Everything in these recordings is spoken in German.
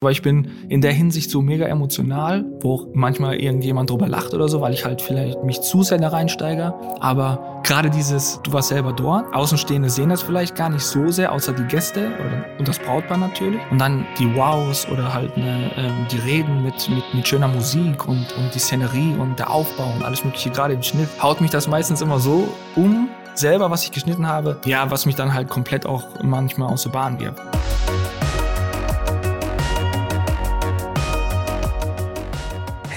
Weil ich bin in der Hinsicht so mega emotional, wo manchmal irgendjemand drüber lacht oder so, weil ich halt vielleicht mich zu sehr da reinsteige. Aber gerade dieses, du warst selber dort, Außenstehende sehen das vielleicht gar nicht so sehr, außer die Gäste oder, und das Brautpaar natürlich. Und dann die Wows oder halt ne, ähm, die Reden mit, mit, mit schöner Musik und, und die Szenerie und der Aufbau und alles mögliche, gerade im Schnitt, haut mich das meistens immer so um, selber, was ich geschnitten habe, ja, was mich dann halt komplett auch manchmal aus der Bahn wirft.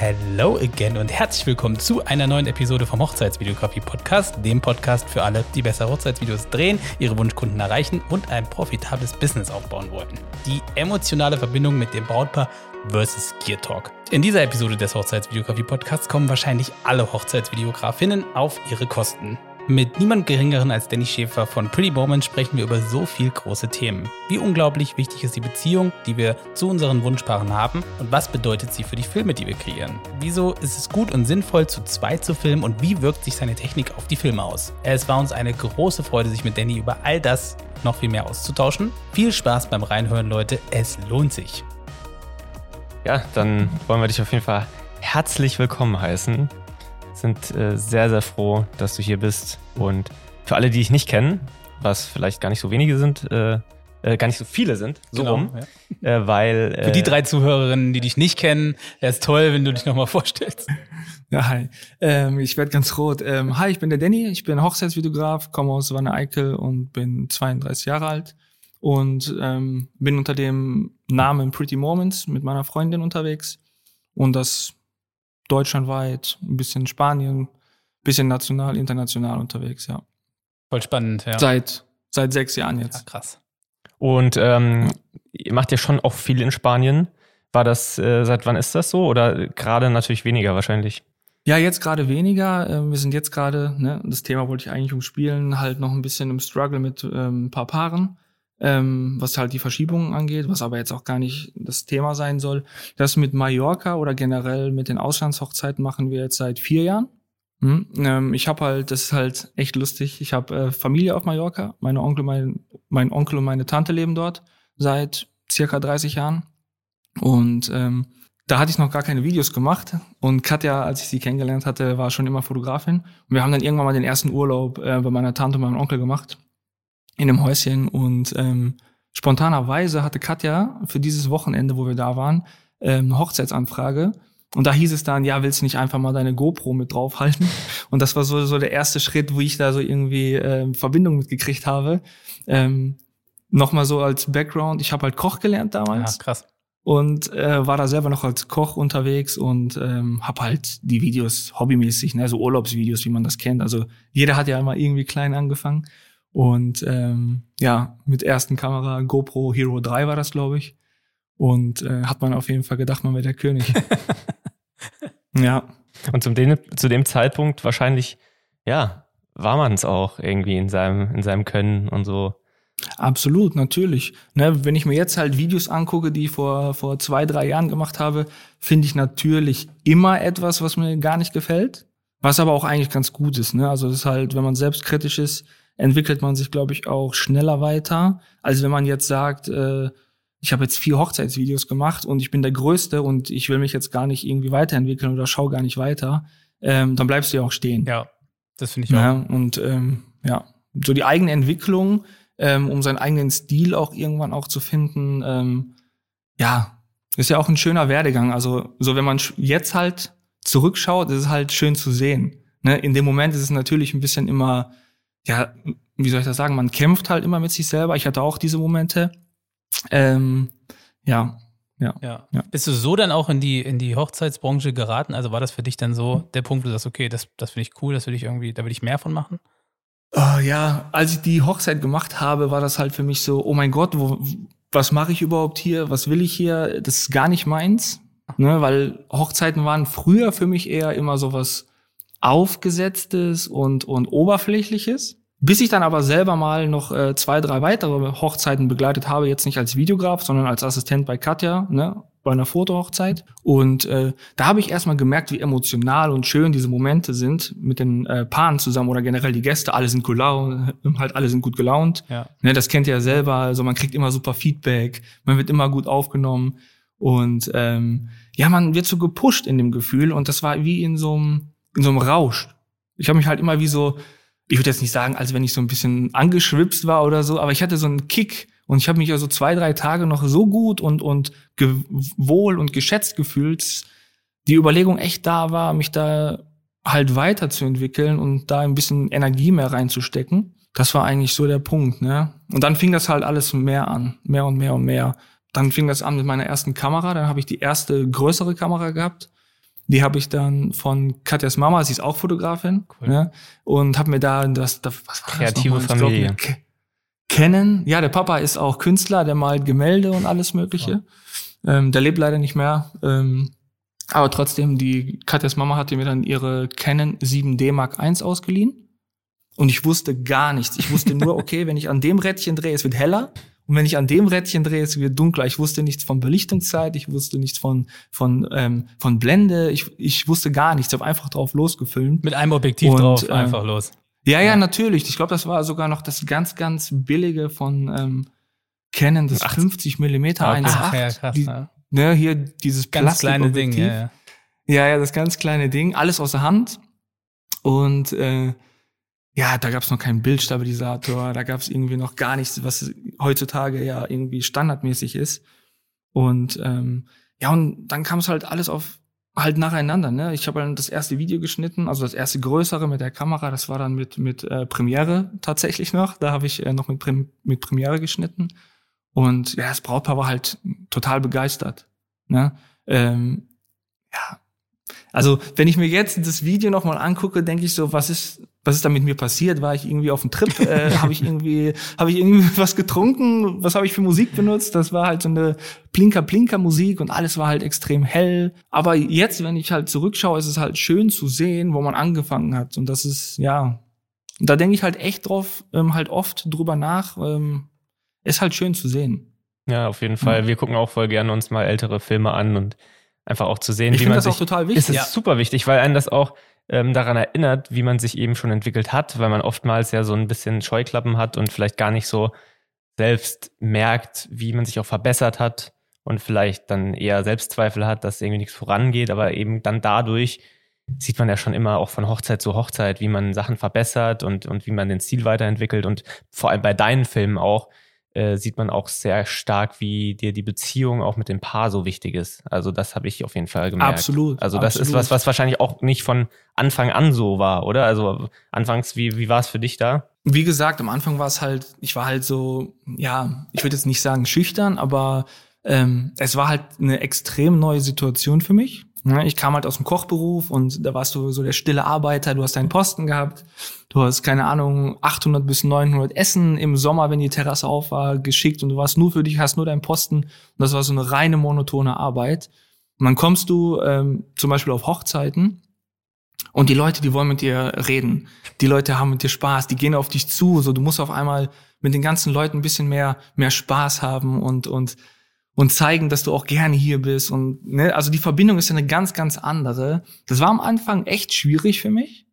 Hello again und herzlich willkommen zu einer neuen Episode vom Hochzeitsvideografie Podcast, dem Podcast für alle, die besser Hochzeitsvideos drehen, ihre Wunschkunden erreichen und ein profitables Business aufbauen wollen. Die emotionale Verbindung mit dem Brautpaar versus Gear Talk. In dieser Episode des Hochzeitsvideografie Podcasts kommen wahrscheinlich alle Hochzeitsvideografinnen auf ihre Kosten. Mit niemand geringeren als Danny Schäfer von Pretty Moment sprechen wir über so viel große Themen. Wie unglaublich wichtig ist die Beziehung, die wir zu unseren Wunschpaaren haben und was bedeutet sie für die Filme, die wir kreieren? Wieso ist es gut und sinnvoll, zu zweit zu filmen und wie wirkt sich seine Technik auf die Filme aus? Es war uns eine große Freude, sich mit Danny über all das noch viel mehr auszutauschen. Viel Spaß beim Reinhören, Leute. Es lohnt sich. Ja, dann wollen wir dich auf jeden Fall herzlich willkommen heißen sind äh, sehr, sehr froh, dass du hier bist. Und für alle, die dich nicht kennen, was vielleicht gar nicht so wenige sind, äh, äh, gar nicht so viele sind, so genau, rum, ja. äh, weil äh, für die drei Zuhörerinnen, die dich nicht kennen, wäre es toll, wenn du dich nochmal vorstellst. Ja, hi. Ähm, ich werde ganz rot. Ähm, hi, ich bin der Danny, ich bin Hochzeitsvideograf, komme aus Wanne Eickel und bin 32 Jahre alt und ähm, bin unter dem Namen Pretty Moments mit meiner Freundin unterwegs und das deutschlandweit, ein bisschen Spanien, ein bisschen national, international unterwegs, ja. Voll spannend, ja. Seit, seit sechs Jahren jetzt. Ja, krass. Und ähm, ihr macht ja schon auch viel in Spanien. War das, äh, seit wann ist das so? Oder gerade natürlich weniger wahrscheinlich? Ja, jetzt gerade weniger. Ähm, wir sind jetzt gerade, ne, das Thema wollte ich eigentlich umspielen, halt noch ein bisschen im Struggle mit ähm, ein paar Paaren ähm, was halt die Verschiebungen angeht, was aber jetzt auch gar nicht das Thema sein soll. Das mit Mallorca oder generell mit den Auslandshochzeiten machen wir jetzt seit vier Jahren. Hm? Ähm, ich habe halt, das ist halt echt lustig. Ich habe äh, Familie auf Mallorca. Meine Onkel, mein, mein Onkel und meine Tante leben dort seit circa 30 Jahren. Und ähm, da hatte ich noch gar keine Videos gemacht. Und Katja, als ich sie kennengelernt hatte, war schon immer Fotografin. Und wir haben dann irgendwann mal den ersten Urlaub äh, bei meiner Tante und meinem Onkel gemacht in dem Häuschen und ähm, spontanerweise hatte Katja für dieses Wochenende, wo wir da waren, ähm, eine Hochzeitsanfrage. Und da hieß es dann, ja, willst du nicht einfach mal deine GoPro mit draufhalten? Und das war so, so der erste Schritt, wo ich da so irgendwie ähm, Verbindung mitgekriegt habe. Ähm, Nochmal so als Background, ich habe halt Koch gelernt damals. Ja, krass. Und äh, war da selber noch als Koch unterwegs und ähm, habe halt die Videos hobbymäßig, ne, so Urlaubsvideos, wie man das kennt. Also jeder hat ja immer irgendwie klein angefangen. Und ähm, ja, mit ersten Kamera, GoPro Hero 3 war das, glaube ich. Und äh, hat man auf jeden Fall gedacht, man wäre der König. ja. Und zum dem, zu dem Zeitpunkt wahrscheinlich, ja, war man es auch irgendwie in seinem, in seinem Können und so. Absolut, natürlich. Ne, wenn ich mir jetzt halt Videos angucke, die ich vor, vor zwei, drei Jahren gemacht habe, finde ich natürlich immer etwas, was mir gar nicht gefällt. Was aber auch eigentlich ganz gut ist. Ne? Also das ist halt, wenn man selbstkritisch ist, entwickelt man sich, glaube ich, auch schneller weiter, als wenn man jetzt sagt, äh, ich habe jetzt vier Hochzeitsvideos gemacht und ich bin der Größte und ich will mich jetzt gar nicht irgendwie weiterentwickeln oder schau gar nicht weiter, ähm, dann bleibst du ja auch stehen. Ja, das finde ich auch. Ja, und ähm, ja, so die eigene Entwicklung, ähm, um seinen eigenen Stil auch irgendwann auch zu finden, ähm, ja, ist ja auch ein schöner Werdegang. Also so wenn man jetzt halt zurückschaut, ist es halt schön zu sehen. Ne? In dem Moment ist es natürlich ein bisschen immer ja, wie soll ich das sagen, man kämpft halt immer mit sich selber. Ich hatte auch diese Momente. Ähm, ja, ja, ja, ja. Bist du so dann auch in die, in die Hochzeitsbranche geraten? Also war das für dich dann so der Punkt, wo du sagst, okay, das, das finde ich cool, das will ich irgendwie, da will ich mehr von machen? Oh, ja, als ich die Hochzeit gemacht habe, war das halt für mich so, oh mein Gott, wo, was mache ich überhaupt hier? Was will ich hier? Das ist gar nicht meins. Ne, weil Hochzeiten waren früher für mich eher immer so was aufgesetztes und, und oberflächliches. Bis ich dann aber selber mal noch äh, zwei, drei weitere Hochzeiten begleitet habe, jetzt nicht als Videograf, sondern als Assistent bei Katja, ne, bei einer Fotohochzeit. Und äh, da habe ich erstmal gemerkt, wie emotional und schön diese Momente sind mit den äh, Paaren zusammen oder generell die Gäste. Alle sind gelaunt, halt alle sind gut gelaunt. Ja. Ne, das kennt ihr ja selber. Also man kriegt immer super Feedback, man wird immer gut aufgenommen. Und ähm, ja, man wird so gepusht in dem Gefühl und das war wie in so einem, in so einem Rausch. Ich habe mich halt immer wie so, ich würde jetzt nicht sagen, als wenn ich so ein bisschen angeschwipst war oder so, aber ich hatte so einen Kick und ich habe mich also zwei, drei Tage noch so gut und, und wohl und geschätzt gefühlt, die Überlegung echt da war, mich da halt weiterzuentwickeln und da ein bisschen Energie mehr reinzustecken. Das war eigentlich so der Punkt, ne? Und dann fing das halt alles mehr an, mehr und mehr und mehr dann fing das an mit meiner ersten Kamera. Dann habe ich die erste größere Kamera gehabt. Die habe ich dann von Katjas Mama, sie ist auch Fotografin, cool. ne? und habe mir da das, das was war kreative das Familie kennen. Ja, der Papa ist auch Künstler, der malt Gemälde und alles Mögliche. Ja. Ähm, der lebt leider nicht mehr. Ähm, aber trotzdem, die Katjas Mama hatte mir dann ihre Canon 7D Mark I ausgeliehen. Und ich wusste gar nichts. Ich wusste nur, okay, wenn ich an dem Rädchen drehe, es wird heller. Und wenn ich an dem Rädchen drehe, es wird dunkler. Ich wusste nichts von Belichtungszeit, ich wusste nichts von, von, ähm, von Blende, ich, ich wusste gar nichts. Ich habe einfach drauf losgefilmt. Mit einem Objektiv und, drauf, äh, einfach los. Ja, ja, ja, natürlich. Ich glaube, das war sogar noch das ganz, ganz billige von ähm, Canon, das 50 Millimeter okay. 1.8. Ja, krass, die, ja. ne, hier dieses ganz kleine Ding. Ja, ja. ja, ja, das ganz kleine Ding. Alles aus der Hand. Und äh, ja, da gab es noch keinen Bildstabilisator, da gab es irgendwie noch gar nichts, was heutzutage ja irgendwie standardmäßig ist. Und ähm, ja, und dann kam es halt alles auf halt nacheinander. Ne? Ich habe dann das erste Video geschnitten, also das erste größere mit der Kamera, das war dann mit mit äh, Premiere tatsächlich noch. Da habe ich äh, noch mit, Prim mit Premiere geschnitten. Und ja, das Brautpaar war halt total begeistert. Ne? Ähm, ja, also wenn ich mir jetzt das Video nochmal angucke, denke ich so, was ist, was ist da mit mir passiert? War ich irgendwie auf dem Trip? Äh, habe ich irgendwie, habe ich irgendwie was getrunken? Was habe ich für Musik benutzt? Das war halt so eine Plinker-Plinker-Musik und alles war halt extrem hell. Aber jetzt, wenn ich halt zurückschaue, ist es halt schön zu sehen, wo man angefangen hat. Und das ist, ja, da denke ich halt echt drauf, ähm, halt oft drüber nach. Ähm, ist halt schön zu sehen. Ja, auf jeden Fall. Wir gucken auch voll gerne uns mal ältere Filme an und einfach auch zu sehen, ich wie man das sich. Auch total wichtig. Ist es ja. super wichtig, weil einen das auch ähm, daran erinnert, wie man sich eben schon entwickelt hat, weil man oftmals ja so ein bisschen Scheuklappen hat und vielleicht gar nicht so selbst merkt, wie man sich auch verbessert hat und vielleicht dann eher Selbstzweifel hat, dass irgendwie nichts vorangeht, aber eben dann dadurch sieht man ja schon immer auch von Hochzeit zu Hochzeit, wie man Sachen verbessert und, und wie man den Stil weiterentwickelt. Und vor allem bei deinen Filmen auch, äh, sieht man auch sehr stark, wie dir die Beziehung auch mit dem Paar so wichtig ist. Also das habe ich auf jeden Fall gemerkt. Absolut. Also das absolut. ist was, was wahrscheinlich auch nicht von Anfang an so war, oder? Also anfangs, wie, wie war es für dich da? Wie gesagt, am Anfang war es halt, ich war halt so, ja, ich würde jetzt nicht sagen schüchtern, aber ähm, es war halt eine extrem neue Situation für mich. Ne, ich kam halt aus dem Kochberuf und da warst du so der stille Arbeiter, du hast deinen Posten gehabt, du hast, keine Ahnung, 800 bis 900 Essen im Sommer, wenn die Terrasse auf war, geschickt und du warst nur für dich, hast nur deinen Posten. Und das war so eine reine monotone Arbeit. Und dann kommst du ähm, zum Beispiel auf Hochzeiten und die Leute, die wollen mit dir reden, die Leute haben mit dir Spaß, die gehen auf dich zu, so du musst auf einmal mit den ganzen Leuten ein bisschen mehr, mehr Spaß haben und, und und zeigen, dass du auch gerne hier bist und ne, also die Verbindung ist ja eine ganz ganz andere. Das war am Anfang echt schwierig für mich,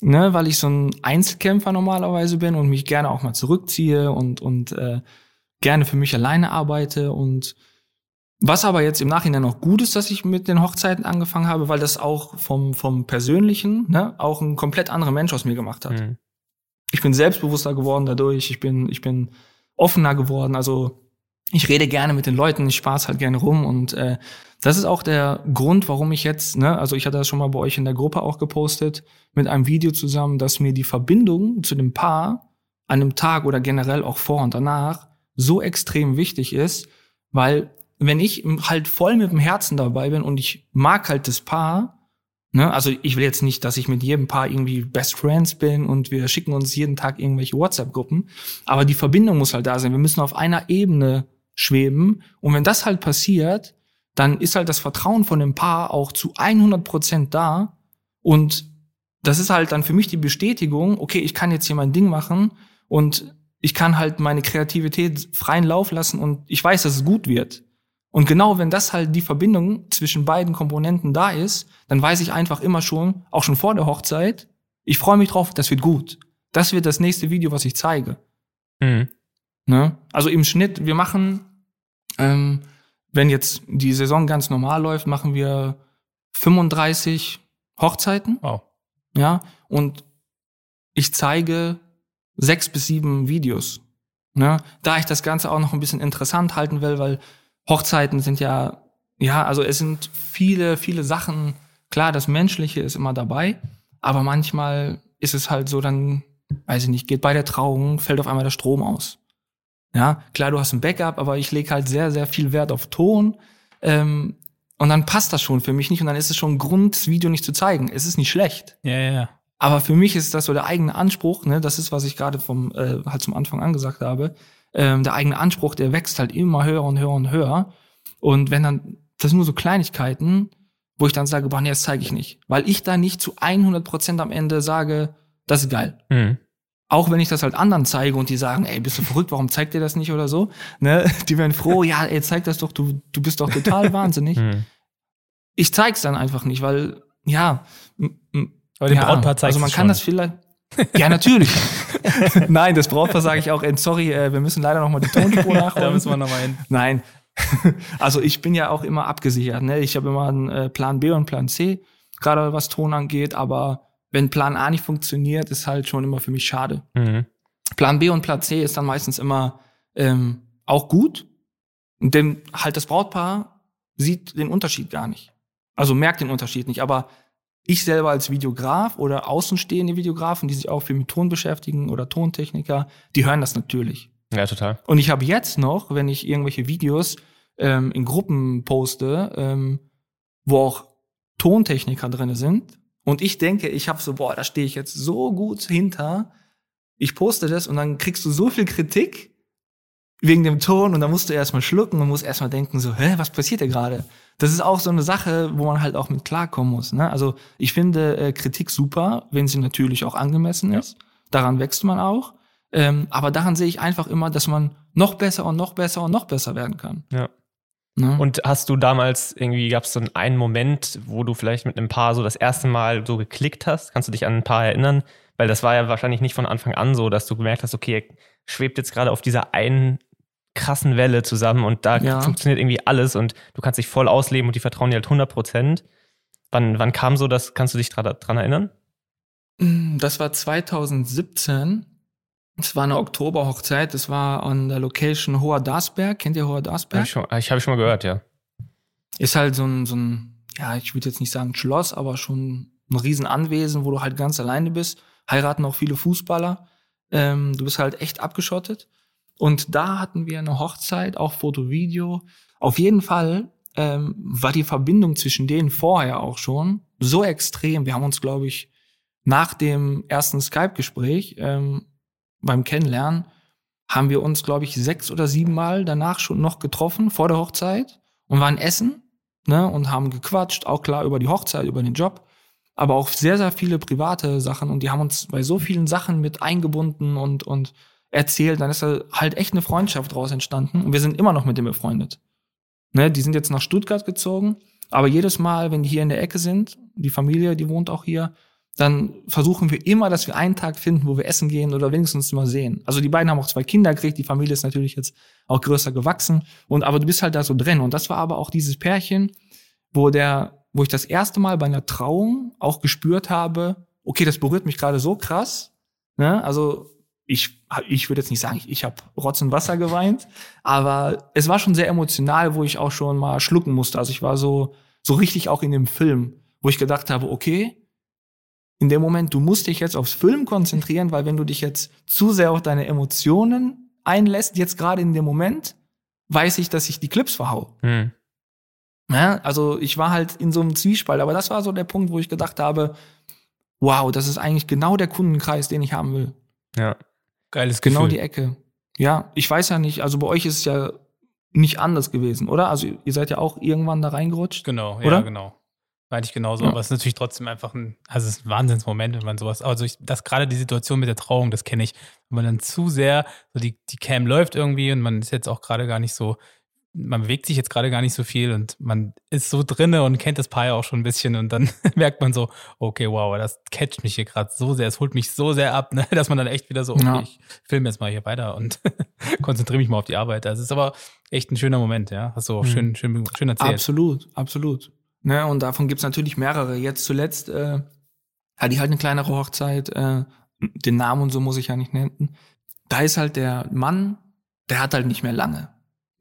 ne, weil ich so ein Einzelkämpfer normalerweise bin und mich gerne auch mal zurückziehe und und äh, gerne für mich alleine arbeite und was aber jetzt im Nachhinein noch gut ist, dass ich mit den Hochzeiten angefangen habe, weil das auch vom vom persönlichen, ne, auch ein komplett anderer Mensch aus mir gemacht hat. Mhm. Ich bin selbstbewusster geworden dadurch, ich bin ich bin offener geworden, also ich rede gerne mit den Leuten, ich spaß halt gerne rum und äh, das ist auch der Grund, warum ich jetzt, ne, also ich hatte das schon mal bei euch in der Gruppe auch gepostet, mit einem Video zusammen, dass mir die Verbindung zu dem Paar an einem Tag oder generell auch vor und danach so extrem wichtig ist, weil wenn ich halt voll mit dem Herzen dabei bin und ich mag halt das Paar, ne, also ich will jetzt nicht, dass ich mit jedem Paar irgendwie Best Friends bin und wir schicken uns jeden Tag irgendwelche WhatsApp-Gruppen, aber die Verbindung muss halt da sein. Wir müssen auf einer Ebene schweben. Und wenn das halt passiert, dann ist halt das Vertrauen von dem Paar auch zu 100 Prozent da. Und das ist halt dann für mich die Bestätigung, okay, ich kann jetzt hier mein Ding machen und ich kann halt meine Kreativität freien Lauf lassen und ich weiß, dass es gut wird. Und genau wenn das halt die Verbindung zwischen beiden Komponenten da ist, dann weiß ich einfach immer schon, auch schon vor der Hochzeit, ich freue mich drauf, das wird gut. Das wird das nächste Video, was ich zeige. Mhm. Ne? Also im Schnitt, wir machen, ähm, wenn jetzt die Saison ganz normal läuft, machen wir 35 Hochzeiten. Wow. Ja, und ich zeige sechs bis sieben Videos. Ne? Da ich das Ganze auch noch ein bisschen interessant halten will, weil Hochzeiten sind ja, ja, also es sind viele, viele Sachen. Klar, das Menschliche ist immer dabei, aber manchmal ist es halt so, dann, weiß ich nicht, geht bei der Trauung, fällt auf einmal der Strom aus. Ja, klar, du hast ein Backup, aber ich lege halt sehr, sehr viel Wert auf Ton. Ähm, und dann passt das schon für mich nicht und dann ist es schon ein Grund, das Video nicht zu zeigen. Es ist nicht schlecht. Ja, ja, ja. Aber für mich ist das so der eigene Anspruch, ne, das ist, was ich gerade vom äh, halt zum Anfang angesagt habe. Ähm, der eigene Anspruch, der wächst halt immer höher und höher und höher. Und wenn dann, das sind nur so Kleinigkeiten, wo ich dann sage, boah, nee, das zeige ich nicht. Weil ich da nicht zu 100 Prozent am Ende sage, das ist geil. Mhm. Auch wenn ich das halt anderen zeige und die sagen, ey, bist du verrückt, warum zeigt ihr das nicht oder so? Ne? Die werden froh, ja, ey, zeig das doch, du, du bist doch total wahnsinnig. Mhm. Ich zeig's dann einfach nicht, weil, ja, Aber dem ja, Brautpaar zeigst Also man kann schon. das vielleicht. Ja, natürlich. Nein, das Brautpaar sage ich auch, ey, sorry, äh, wir müssen leider noch mal die Tonspur Da nachholen. müssen wir nochmal hin. Nein. Also ich bin ja auch immer abgesichert. Ne? Ich habe immer einen äh, Plan B und Plan C, gerade was Ton angeht. Aber wenn Plan A nicht funktioniert, ist halt schon immer für mich schade. Mhm. Plan B und Plan C ist dann meistens immer ähm, auch gut. Denn halt das Brautpaar sieht den Unterschied gar nicht. Also merkt den Unterschied nicht. Aber ich selber als Videograf oder außenstehende Videografen, die sich auch viel mit Ton beschäftigen oder Tontechniker, die hören das natürlich. Ja, total. Und ich habe jetzt noch, wenn ich irgendwelche Videos ähm, in Gruppen poste, ähm, wo auch Tontechniker drinne sind, und ich denke, ich habe so, boah, da stehe ich jetzt so gut hinter. Ich poste das und dann kriegst du so viel Kritik wegen dem Ton und dann musst du erstmal schlucken und musst erstmal denken, so, hä, was passiert hier gerade? Das ist auch so eine Sache, wo man halt auch mit klarkommen muss. Ne? Also ich finde äh, Kritik super, wenn sie natürlich auch angemessen Ja. ist. Daran wächst man auch. Ähm, aber daran sehe ich einfach immer, dass man noch besser und noch besser und noch besser werden kann. Ja. Ne? Und hast du damals irgendwie, gab es so einen, Moment, wo du vielleicht mit einem Paar so das erste Mal so geklickt hast? Kannst du dich an ein Paar erinnern? Weil das war ja wahrscheinlich nicht von Anfang an so, dass du gemerkt hast, okay, er schwebt jetzt gerade auf dieser einen krassen Welle zusammen und da Ja. funktioniert irgendwie alles und du kannst dich voll ausleben und die vertrauen dir halt 100 Prozent. Wann, wann kam so das? Kannst du dich dran erinnern? Das war 2017. Es war eine Oktoberhochzeit. Das war an der Location Hoher Darsberg. Kennt ihr Hoher Hab Darsberg? ich ich habe schon mal gehört, ja. Ist halt so ein, so ein, ja, ich würde jetzt nicht sagen Schloss, aber schon ein Riesenanwesen, wo du halt ganz alleine bist. Heiraten auch viele Fußballer. Ähm, du bist halt echt abgeschottet. Und da hatten wir eine Hochzeit, auch Foto, Video. Auf jeden Fall ähm, war die Verbindung zwischen denen vorher auch schon so extrem. Wir haben uns, glaube ich, nach dem ersten Skype-Gespräch ähm, beim Kennenlernen, haben wir uns, glaube ich, sechs oder sieben Mal danach schon noch getroffen vor der Hochzeit und waren essen ne, und haben gequatscht, auch klar über die Hochzeit, über den Job, aber auch sehr, sehr viele private Sachen und die haben uns bei so vielen Sachen mit eingebunden und, und erzählt. Dann ist da halt echt eine Freundschaft draus entstanden und wir sind immer noch mit dem befreundet. Ne, die sind jetzt nach Stuttgart gezogen, aber jedes Mal, wenn die hier in der Ecke sind, die Familie, die wohnt auch hier, dann versuchen wir immer, dass wir einen Tag finden, wo wir essen gehen oder wenigstens mal sehen. Also die beiden haben auch zwei Kinder gekriegt, die Familie ist natürlich jetzt auch größer gewachsen und aber du bist halt da so drin und das war aber auch dieses Pärchen, wo der, wo ich das erste Mal bei einer Trauung auch gespürt habe, okay, das berührt mich gerade so krass, ne? Also ich, ich würde jetzt nicht sagen, ich, ich habe Rotz und Wasser geweint, aber es war schon sehr emotional, wo ich auch schon mal schlucken musste. Also ich war so, so richtig auch in dem Film, wo ich gedacht habe, okay, in dem Moment, du musst dich jetzt aufs Film konzentrieren, weil wenn du dich jetzt zu sehr auf deine Emotionen einlässt, jetzt gerade in dem Moment, weiß ich, dass ich die Clips verhau. Hm. Ja, also ich war halt in so einem Zwiespalt, aber das war so der Punkt, wo ich gedacht habe, wow, das ist eigentlich genau der Kundenkreis, den ich haben will. Ja. Geiles Gefühl. Genau die Ecke. Ja, ich weiß ja nicht, also bei euch ist es ja nicht anders gewesen, oder? Also ihr seid ja auch irgendwann da reingerutscht. Genau, ja, Oder? genau. War eigentlich genauso, Ja. aber es ist natürlich trotzdem einfach ein, also es ist ein Wahnsinnsmoment, wenn man sowas, also ich, das gerade die Situation mit der Trauung, das kenne ich, wenn man dann zu sehr, so die, die Cam läuft irgendwie und man ist jetzt auch gerade gar nicht so man bewegt sich jetzt gerade gar nicht so viel und man ist so drinne und kennt das Paar ja auch schon ein bisschen und dann merkt man so, okay, wow, das catcht mich hier gerade so sehr, es holt mich so sehr ab, ne, dass man dann echt wieder so, okay, ja. ich filme jetzt mal hier weiter und konzentriere mich mal auf die Arbeit. Das ist aber echt ein schöner Moment, ja. Hast du auch mhm. schön, schön, schön erzählt. Absolut, absolut. Ne, und davon gibt's natürlich mehrere. Jetzt zuletzt äh, hatte ich halt eine kleinere Hochzeit, äh, den Namen und so muss ich ja nicht nennen. Da ist halt der Mann, der hat halt nicht mehr lange.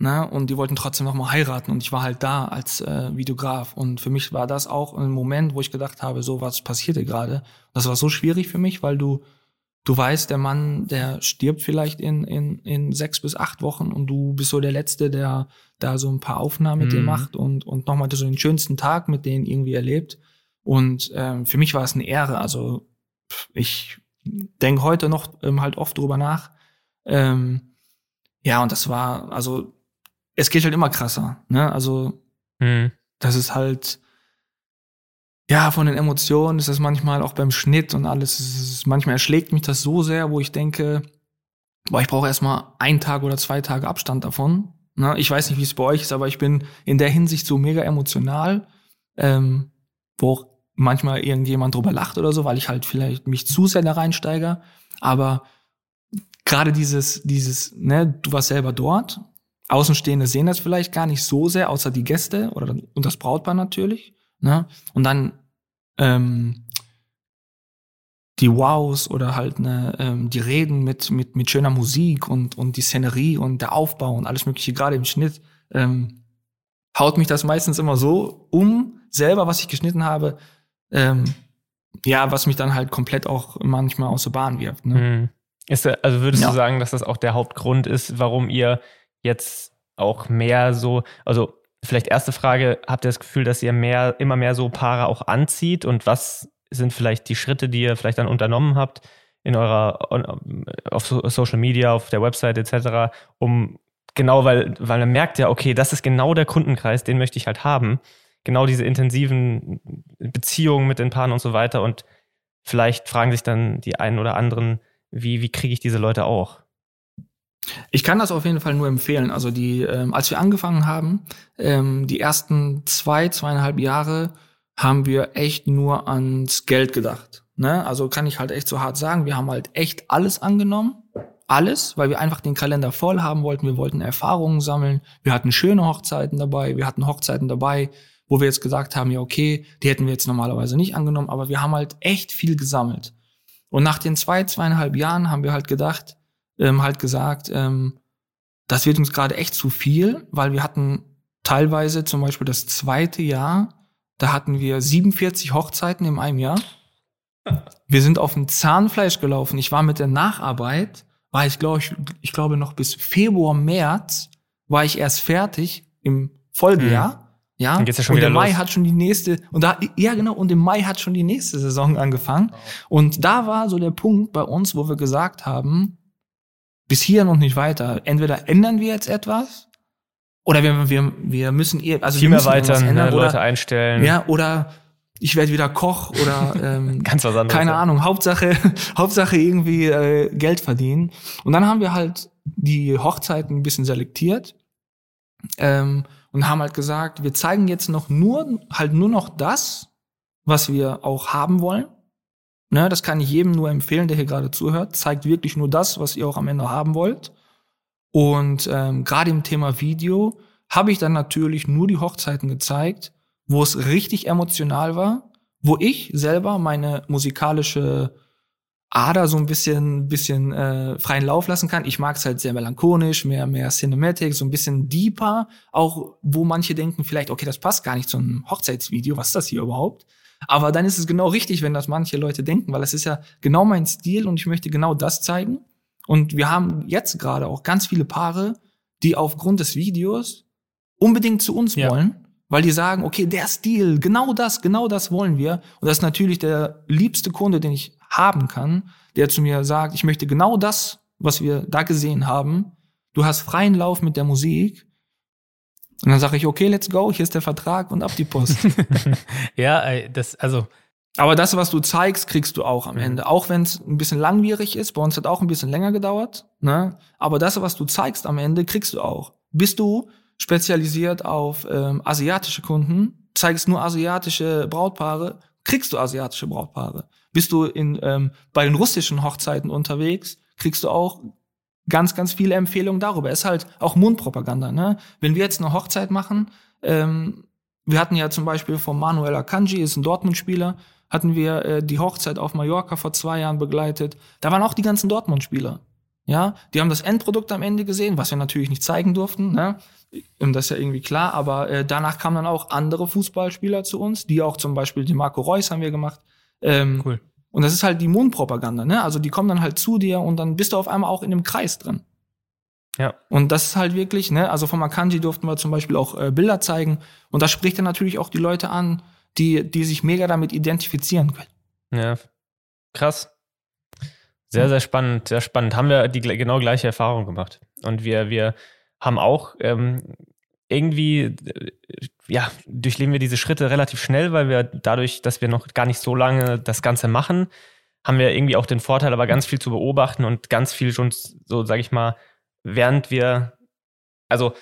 Ne? Und die wollten trotzdem noch mal heiraten und ich war halt da als äh, Videograf. Und für mich war das auch ein Moment, wo ich gedacht habe, so was passierte gerade. Das war so schwierig für mich, weil du du weißt, der Mann, der stirbt vielleicht in, in, in sechs bis acht Wochen und du bist so der Letzte, der da so ein paar Aufnahmen mit mhm. dem macht und, und nochmal so den schönsten Tag mit denen irgendwie erlebt. Und ähm, für mich war es eine Ehre. Also ich denke heute noch ähm, halt oft drüber nach. Ähm, ja, und das war, also es geht halt immer krasser. Ne? Also mhm. das ist halt, ja, von den Emotionen ist das manchmal auch beim Schnitt und alles. Ist, manchmal erschlägt mich das so sehr, wo ich denke, boah, ich brauche erstmal einen Tag oder zwei Tage Abstand davon. Ne? Ich weiß nicht, wie es bei euch ist, aber ich bin in der Hinsicht so mega emotional, ähm, wo auch manchmal irgendjemand drüber lacht oder so, weil ich halt vielleicht mich zu sehr da reinsteige. Aber gerade dieses, dieses, ne, du warst selber dort. Außenstehende sehen das vielleicht gar nicht so sehr, außer die Gäste oder und das Brautpaar natürlich. Ne? Und dann ähm, die Wows oder halt ne, ähm, die Reden mit, mit, mit schöner Musik und, und die Szenerie und der Aufbau und alles Mögliche, gerade im Schnitt, ähm, haut mich das meistens immer so um, selber, was ich geschnitten habe, ähm, ja, was mich dann halt komplett auch manchmal aus der Bahn wirft. Ne? Mhm. Ist, also würdest ja. du sagen, dass das auch der Hauptgrund ist, warum ihr jetzt auch mehr so, also vielleicht erste Frage, habt ihr das Gefühl, dass ihr mehr, immer mehr so Paare auch anzieht und was sind vielleicht die Schritte, die ihr vielleicht dann unternommen habt in eurer, auf Social Media, auf der Website etc., um genau, weil, weil man merkt ja, okay, das ist genau der Kundenkreis, den möchte ich halt haben. Genau diese intensiven Beziehungen mit den Paaren und so weiter und vielleicht fragen sich dann die einen oder anderen, wie, wie kriege ich diese Leute auch? Ich kann das auf jeden Fall nur empfehlen. Also die, ähm, als wir angefangen haben, ähm, die ersten zwei, zweieinhalb Jahre haben wir echt nur ans Geld gedacht. Ne? Also kann ich halt echt so hart sagen, wir haben halt echt alles angenommen. Alles, weil wir einfach den Kalender voll haben wollten. Wir wollten Erfahrungen sammeln. Wir hatten schöne Hochzeiten dabei. Wir hatten Hochzeiten dabei, wo wir jetzt gesagt haben, ja, okay, die hätten wir jetzt normalerweise nicht angenommen, aber wir haben halt echt viel gesammelt. Und nach den zwei, zweieinhalb Jahren haben wir halt gedacht, ähm, halt gesagt, ähm, das wird uns gerade echt zu viel, weil wir hatten teilweise zum Beispiel das zweite Jahr, da hatten wir 47 Hochzeiten in einem Jahr. Wir sind auf dem Zahnfleisch gelaufen. Ich war mit der Nacharbeit, war ich glaube ich, ich glaube noch bis Februar, März war ich erst fertig im Folgejahr. Mhm. Ja, Dann geht's ja schon und im Mai los. hat schon die nächste, und da, ja genau, und im Mai hat schon die nächste Saison angefangen. Oh. Und da war so der Punkt bei uns, wo wir gesagt haben, bis hier noch nicht weiter. Entweder ändern wir jetzt etwas oder wir, wir, wir müssen ihr, also Team wir müssen erweitern, ändern, ne, oder, Leute einstellen. Ja, oder ich werde wieder Koch oder ähm, Ganz was anderes. keine Ahnung. Hauptsache, Hauptsache irgendwie äh, Geld verdienen. Und dann haben wir halt die Hochzeiten ein bisschen selektiert ähm, und haben halt gesagt, wir zeigen jetzt noch nur halt nur noch das, was wir auch haben wollen. Ne, das kann ich jedem nur empfehlen, der hier gerade zuhört. Zeigt wirklich nur das, was ihr auch am Ende haben wollt. Und ähm, gerade im Thema Video habe ich dann natürlich nur die Hochzeiten gezeigt, wo es richtig emotional war, wo ich selber meine musikalische Ader so ein bisschen, bisschen äh, freien Lauf lassen kann. Ich mag es halt sehr melancholisch, mehr, mehr Cinematic, so ein bisschen deeper, auch wo manche denken vielleicht, okay, das passt gar nicht zu einem Hochzeitsvideo, was ist das hier überhaupt? Aber dann ist es genau richtig, wenn das manche Leute denken, weil es ist ja genau mein Stil und ich möchte genau das zeigen. Und wir haben jetzt gerade auch ganz viele Paare, die aufgrund des Videos unbedingt zu uns ja. wollen, weil die sagen, okay, der Stil, genau das, genau das wollen wir. Und das ist natürlich der liebste Kunde, den ich haben kann, der zu mir sagt, ich möchte genau das, was wir da gesehen haben. Du hast freien Lauf mit der Musik und dann sage ich, okay, let's go, hier ist der Vertrag und ab die Post. ja, das, also. Aber das, was du zeigst, kriegst du auch am mhm. Ende. Auch wenn es ein bisschen langwierig ist, bei uns hat auch ein bisschen länger gedauert, ne? Aber das, was du zeigst am Ende, kriegst du auch. Bist du spezialisiert auf ähm, asiatische Kunden, zeigst nur asiatische Brautpaare, kriegst du asiatische Brautpaare. Bist du in, ähm, bei den russischen Hochzeiten unterwegs, kriegst du auch ganz, ganz viele Empfehlungen darüber. Ist halt auch Mundpropaganda. Ne? Wenn wir jetzt eine Hochzeit machen, ähm, wir hatten ja zum Beispiel von Manuel Akanji, ist ein Dortmund-Spieler, hatten wir äh, die Hochzeit auf Mallorca vor zwei Jahren begleitet. Da waren auch die ganzen Dortmund-Spieler. Ja, die haben das Endprodukt am Ende gesehen, was wir natürlich nicht zeigen durften. Ne? Das ist ja irgendwie klar, aber äh, danach kamen dann auch andere Fußballspieler zu uns, die auch zum Beispiel die Marco Reus haben wir gemacht. Ähm, cool. Und das ist halt die Mundpropaganda, ne? Also die kommen dann halt zu dir und dann bist du auf einmal auch in dem Kreis drin. Ja. Und das ist halt wirklich, ne, also vom Akanji durften wir zum Beispiel auch äh, Bilder zeigen. Und das spricht dann natürlich auch die Leute an, die, die sich mega damit identifizieren können. Ja. Krass. Sehr, sehr spannend, sehr spannend. Haben wir die genau gleiche Erfahrung gemacht. Und wir, wir haben auch ähm, irgendwie, äh, ja, durchleben wir diese Schritte relativ schnell, weil wir dadurch, dass wir noch gar nicht so lange das Ganze machen, haben wir irgendwie auch den Vorteil, aber ganz viel zu beobachten und ganz viel schon so, sag ich mal, während wir, also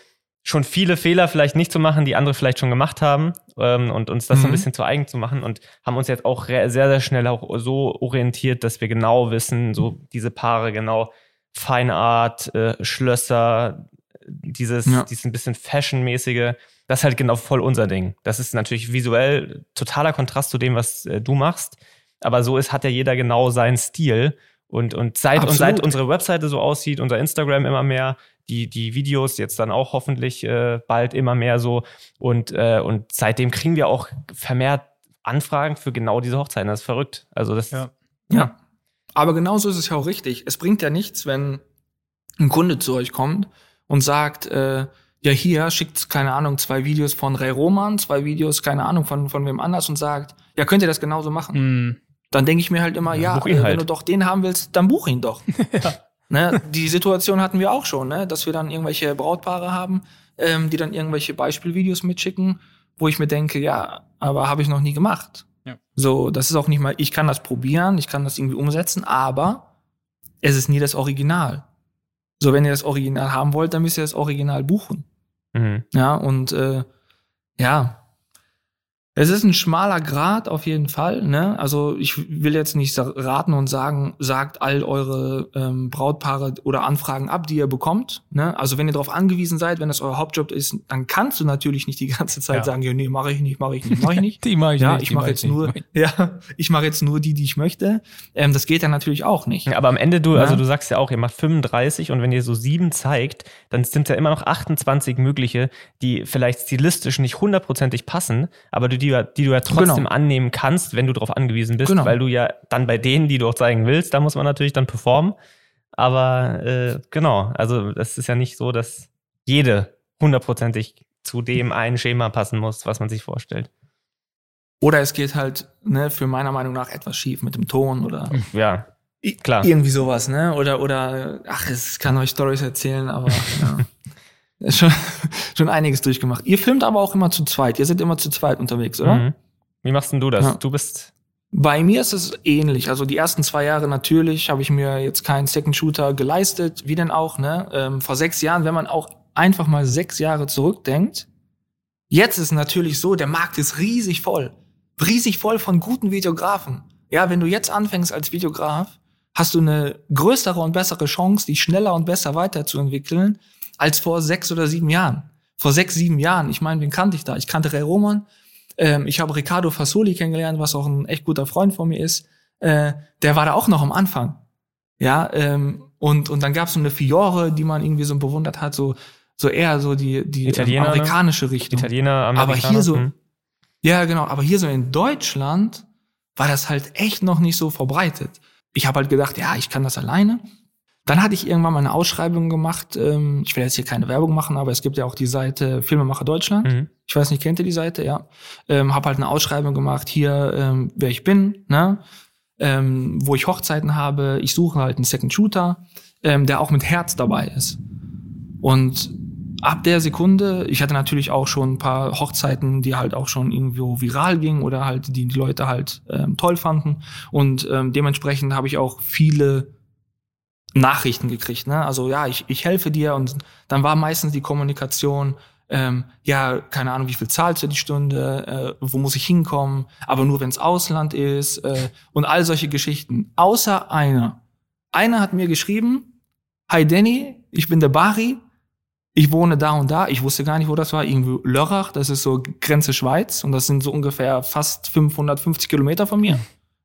schon viele Fehler vielleicht nicht zu machen, die andere vielleicht schon gemacht haben ähm, und uns das mhm. so ein mhm. bisschen zu eigen zu machen und haben uns jetzt auch sehr, sehr schnell auch so orientiert, dass wir genau wissen, so diese Paare genau Feinart, äh, Schlösser, dieses, ja. dieses ein bisschen Fashion-mäßige, das ist halt genau voll unser Ding. Das ist natürlich visuell totaler Kontrast zu dem, was äh, du machst, aber so ist, hat ja jeder genau seinen Stil und, und, seit, und seit unsere Webseite so aussieht, unser Instagram immer mehr, die, die Videos jetzt dann auch hoffentlich äh, bald immer mehr so. Und, äh, und seitdem kriegen wir auch vermehrt Anfragen für genau diese Hochzeiten. Das ist verrückt. Also das. Ja. ja. Aber genauso ist es ja auch richtig. Es bringt ja nichts, wenn ein Kunde zu euch kommt und sagt, äh, ja hier schickt keine Ahnung zwei Videos von Ray Roman, zwei Videos keine Ahnung von von wem anders und sagt, ja könnt ihr das genauso machen. Mm dann denke ich mir halt immer, ja, ja äh, wenn halt. du doch den haben willst, dann buch ihn doch. ja. ne? Die Situation hatten wir auch schon, ne? dass wir dann irgendwelche Brautpaare haben, ähm, die dann irgendwelche Beispielvideos mitschicken, wo ich mir denke, ja, aber habe ich noch nie gemacht. Ja. So, das ist auch nicht mal, ich kann das probieren, ich kann das irgendwie umsetzen, aber es ist nie das Original. So, wenn ihr das Original haben wollt, dann müsst ihr das Original buchen. Mhm. Ja, und äh, ja, es ist ein schmaler Grad auf jeden Fall. Ne? Also ich will jetzt nicht raten und sagen, sagt all eure ähm, Brautpaare oder Anfragen ab, die ihr bekommt. Ne? Also wenn ihr darauf angewiesen seid, wenn das euer Hauptjob ist, dann kannst du natürlich nicht die ganze Zeit ja. sagen, ja, nee, mache ich nicht, mache ich nicht, mache ich nicht. die mache ich ja, nicht. Ich mache jetzt nicht, nur, ja, ich mache jetzt nur die, die ich möchte. Ähm, das geht dann natürlich auch nicht. Ja, aber am Ende du, also du sagst ja auch, ihr macht 35 und wenn ihr so sieben zeigt, dann sind ja immer noch 28 mögliche, die vielleicht stilistisch nicht hundertprozentig passen, aber du die die, die du ja trotzdem genau. annehmen kannst, wenn du darauf angewiesen bist, genau. weil du ja dann bei denen, die du auch zeigen willst, da muss man natürlich dann performen. Aber äh, genau, also das ist ja nicht so, dass jede hundertprozentig zu dem einen Schema passen muss, was man sich vorstellt. Oder es geht halt, ne, für meiner Meinung nach etwas schief mit dem Ton oder. Ja. Klar. Irgendwie sowas, ne? Oder, oder, ach, es kann euch Stories erzählen, aber ja. schon, schon einiges durchgemacht. Ihr filmt aber auch immer zu zweit. Ihr seid immer zu zweit unterwegs, oder? Mhm. Wie machst denn du das? Ja. Du bist. Bei mir ist es ähnlich. Also die ersten zwei Jahre natürlich habe ich mir jetzt keinen Second Shooter geleistet. Wie denn auch, ne? Ähm, vor sechs Jahren, wenn man auch einfach mal sechs Jahre zurückdenkt. Jetzt ist natürlich so, der Markt ist riesig voll. Riesig voll von guten Videografen. Ja, wenn du jetzt anfängst als Videograf, hast du eine größere und bessere Chance, dich schneller und besser weiterzuentwickeln, als vor sechs oder sieben Jahren. Vor sechs, sieben Jahren. Ich meine, wen kannte ich da? Ich kannte Ray Roman. Ähm, ich habe Ricardo Fasoli kennengelernt, was auch ein echt guter Freund von mir ist. Äh, der war da auch noch am Anfang. Ja, ähm, und, und dann gab es so eine Fiore, die man irgendwie so bewundert hat, so, so eher so die, die Italiener, ähm, amerikanische Richtung. Italiener, Amerikaner. Aber hier so, hm. ja, genau, aber hier so in Deutschland war das halt echt noch nicht so verbreitet. Ich habe halt gedacht, ja, ich kann das alleine. Dann hatte ich irgendwann mal eine Ausschreibung gemacht. Ähm, ich will jetzt hier keine Werbung machen, aber es gibt ja auch die Seite Filmemacher Deutschland. Mhm. Ich weiß nicht, kennt ihr die Seite? Ja. Ähm, hab halt eine Ausschreibung gemacht, hier, ähm, wer ich bin, ne? Ähm, wo ich Hochzeiten habe. Ich suche halt einen Second Shooter, ähm, der auch mit Herz dabei ist. Und ab der Sekunde, ich hatte natürlich auch schon ein paar Hochzeiten, die halt auch schon irgendwo viral gingen oder halt die die Leute halt ähm, toll fanden. Und ähm, dementsprechend habe ich auch viele Nachrichten gekriegt. Ne? Also ja, ich, ich helfe dir und dann war meistens die Kommunikation, ähm, ja, keine Ahnung, wie viel zahlst du die Stunde, äh, wo muss ich hinkommen, aber nur wenn es Ausland ist äh, und all solche Geschichten. Außer einer. Einer hat mir geschrieben, Hi Danny, ich bin der Bari, ich wohne da und da, ich wusste gar nicht, wo das war, irgendwo Lörrach, das ist so Grenze Schweiz und das sind so ungefähr fast 550 Kilometer von mir.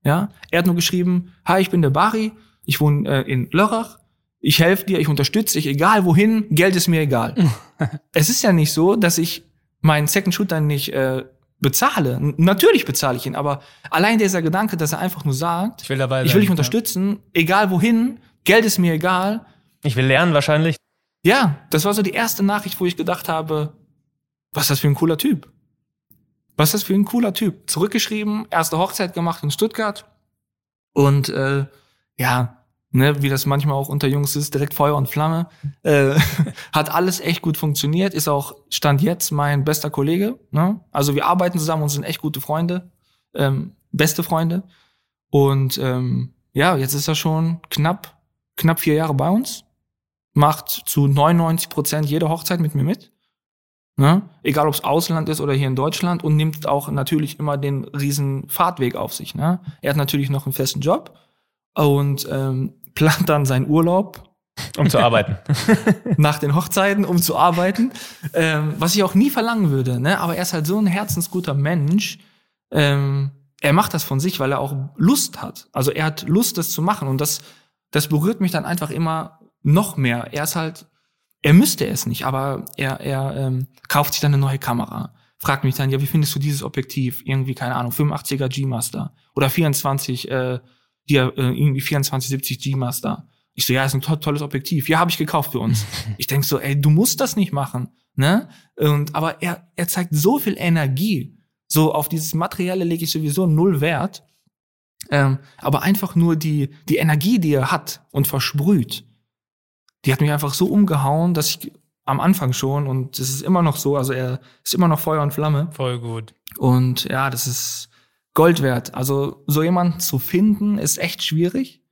Ja, er hat nur geschrieben, Hi, ich bin der Bari, ich wohne äh, in Lörrach, ich helfe dir, ich unterstütze dich, egal wohin, Geld ist mir egal. es ist ja nicht so, dass ich meinen Second Shooter nicht äh, bezahle. N natürlich bezahle ich ihn, aber allein dieser Gedanke, dass er einfach nur sagt, Ich will dabei sein. ich will dich unterstützen, egal wohin, Geld ist mir egal. Ich will lernen wahrscheinlich. Ja, das war so die erste Nachricht, wo ich gedacht habe, was ist das für ein cooler Typ? Was ist das für ein cooler Typ? Zurückgeschrieben, erste Hochzeit gemacht in Stuttgart und äh, ja, ne, wie das manchmal auch unter Jungs ist, direkt Feuer und Flamme. Äh, hat alles echt gut funktioniert, ist auch Stand jetzt mein bester Kollege. Ne? Also wir arbeiten zusammen und sind echt gute Freunde, ähm, beste Freunde. Und ähm, ja, jetzt ist er schon knapp, knapp vier Jahre bei uns, macht zu 99 Prozent jede Hochzeit mit mir mit. Ne? Egal ob es Ausland ist oder hier in Deutschland und nimmt auch natürlich immer den riesen Fahrtweg auf sich. Ne? Er hat natürlich noch einen festen Job und ähm, plant dann seinen Urlaub Um zu arbeiten. nach den Hochzeiten, um zu arbeiten, ähm, was ich auch nie verlangen würde. Ne? Aber er ist halt so ein herzensguter Mensch. Ähm, er macht das von sich, weil er auch Lust hat. Also er hat Lust, das zu machen und das, das berührt mich dann einfach immer noch mehr. Er ist halt, er müsste es nicht, aber er, er ähm, kauft sich dann eine neue Kamera. Fragt mich dann, ja, wie findest du dieses Objektiv? Irgendwie, keine Ahnung, 85er G-Master oder 24, äh, hier, äh, irgendwie 2470 G-Master. Ich so, ja, ist ein to tolles Objektiv. Ja, habe ich gekauft für uns. ich denk so, ey, du musst das nicht machen, ne? Und aber er er zeigt so viel Energie. So auf dieses Materielle lege ich sowieso null Wert. Ähm, aber einfach nur die die Energie, die er hat und versprüht, die hat mich einfach so umgehauen, dass ich am Anfang schon und es ist immer noch so, also er ist immer noch Feuer und Flamme. Voll gut. Und ja, das ist Gold wert. Also so jemanden zu finden, ist echt schwierig.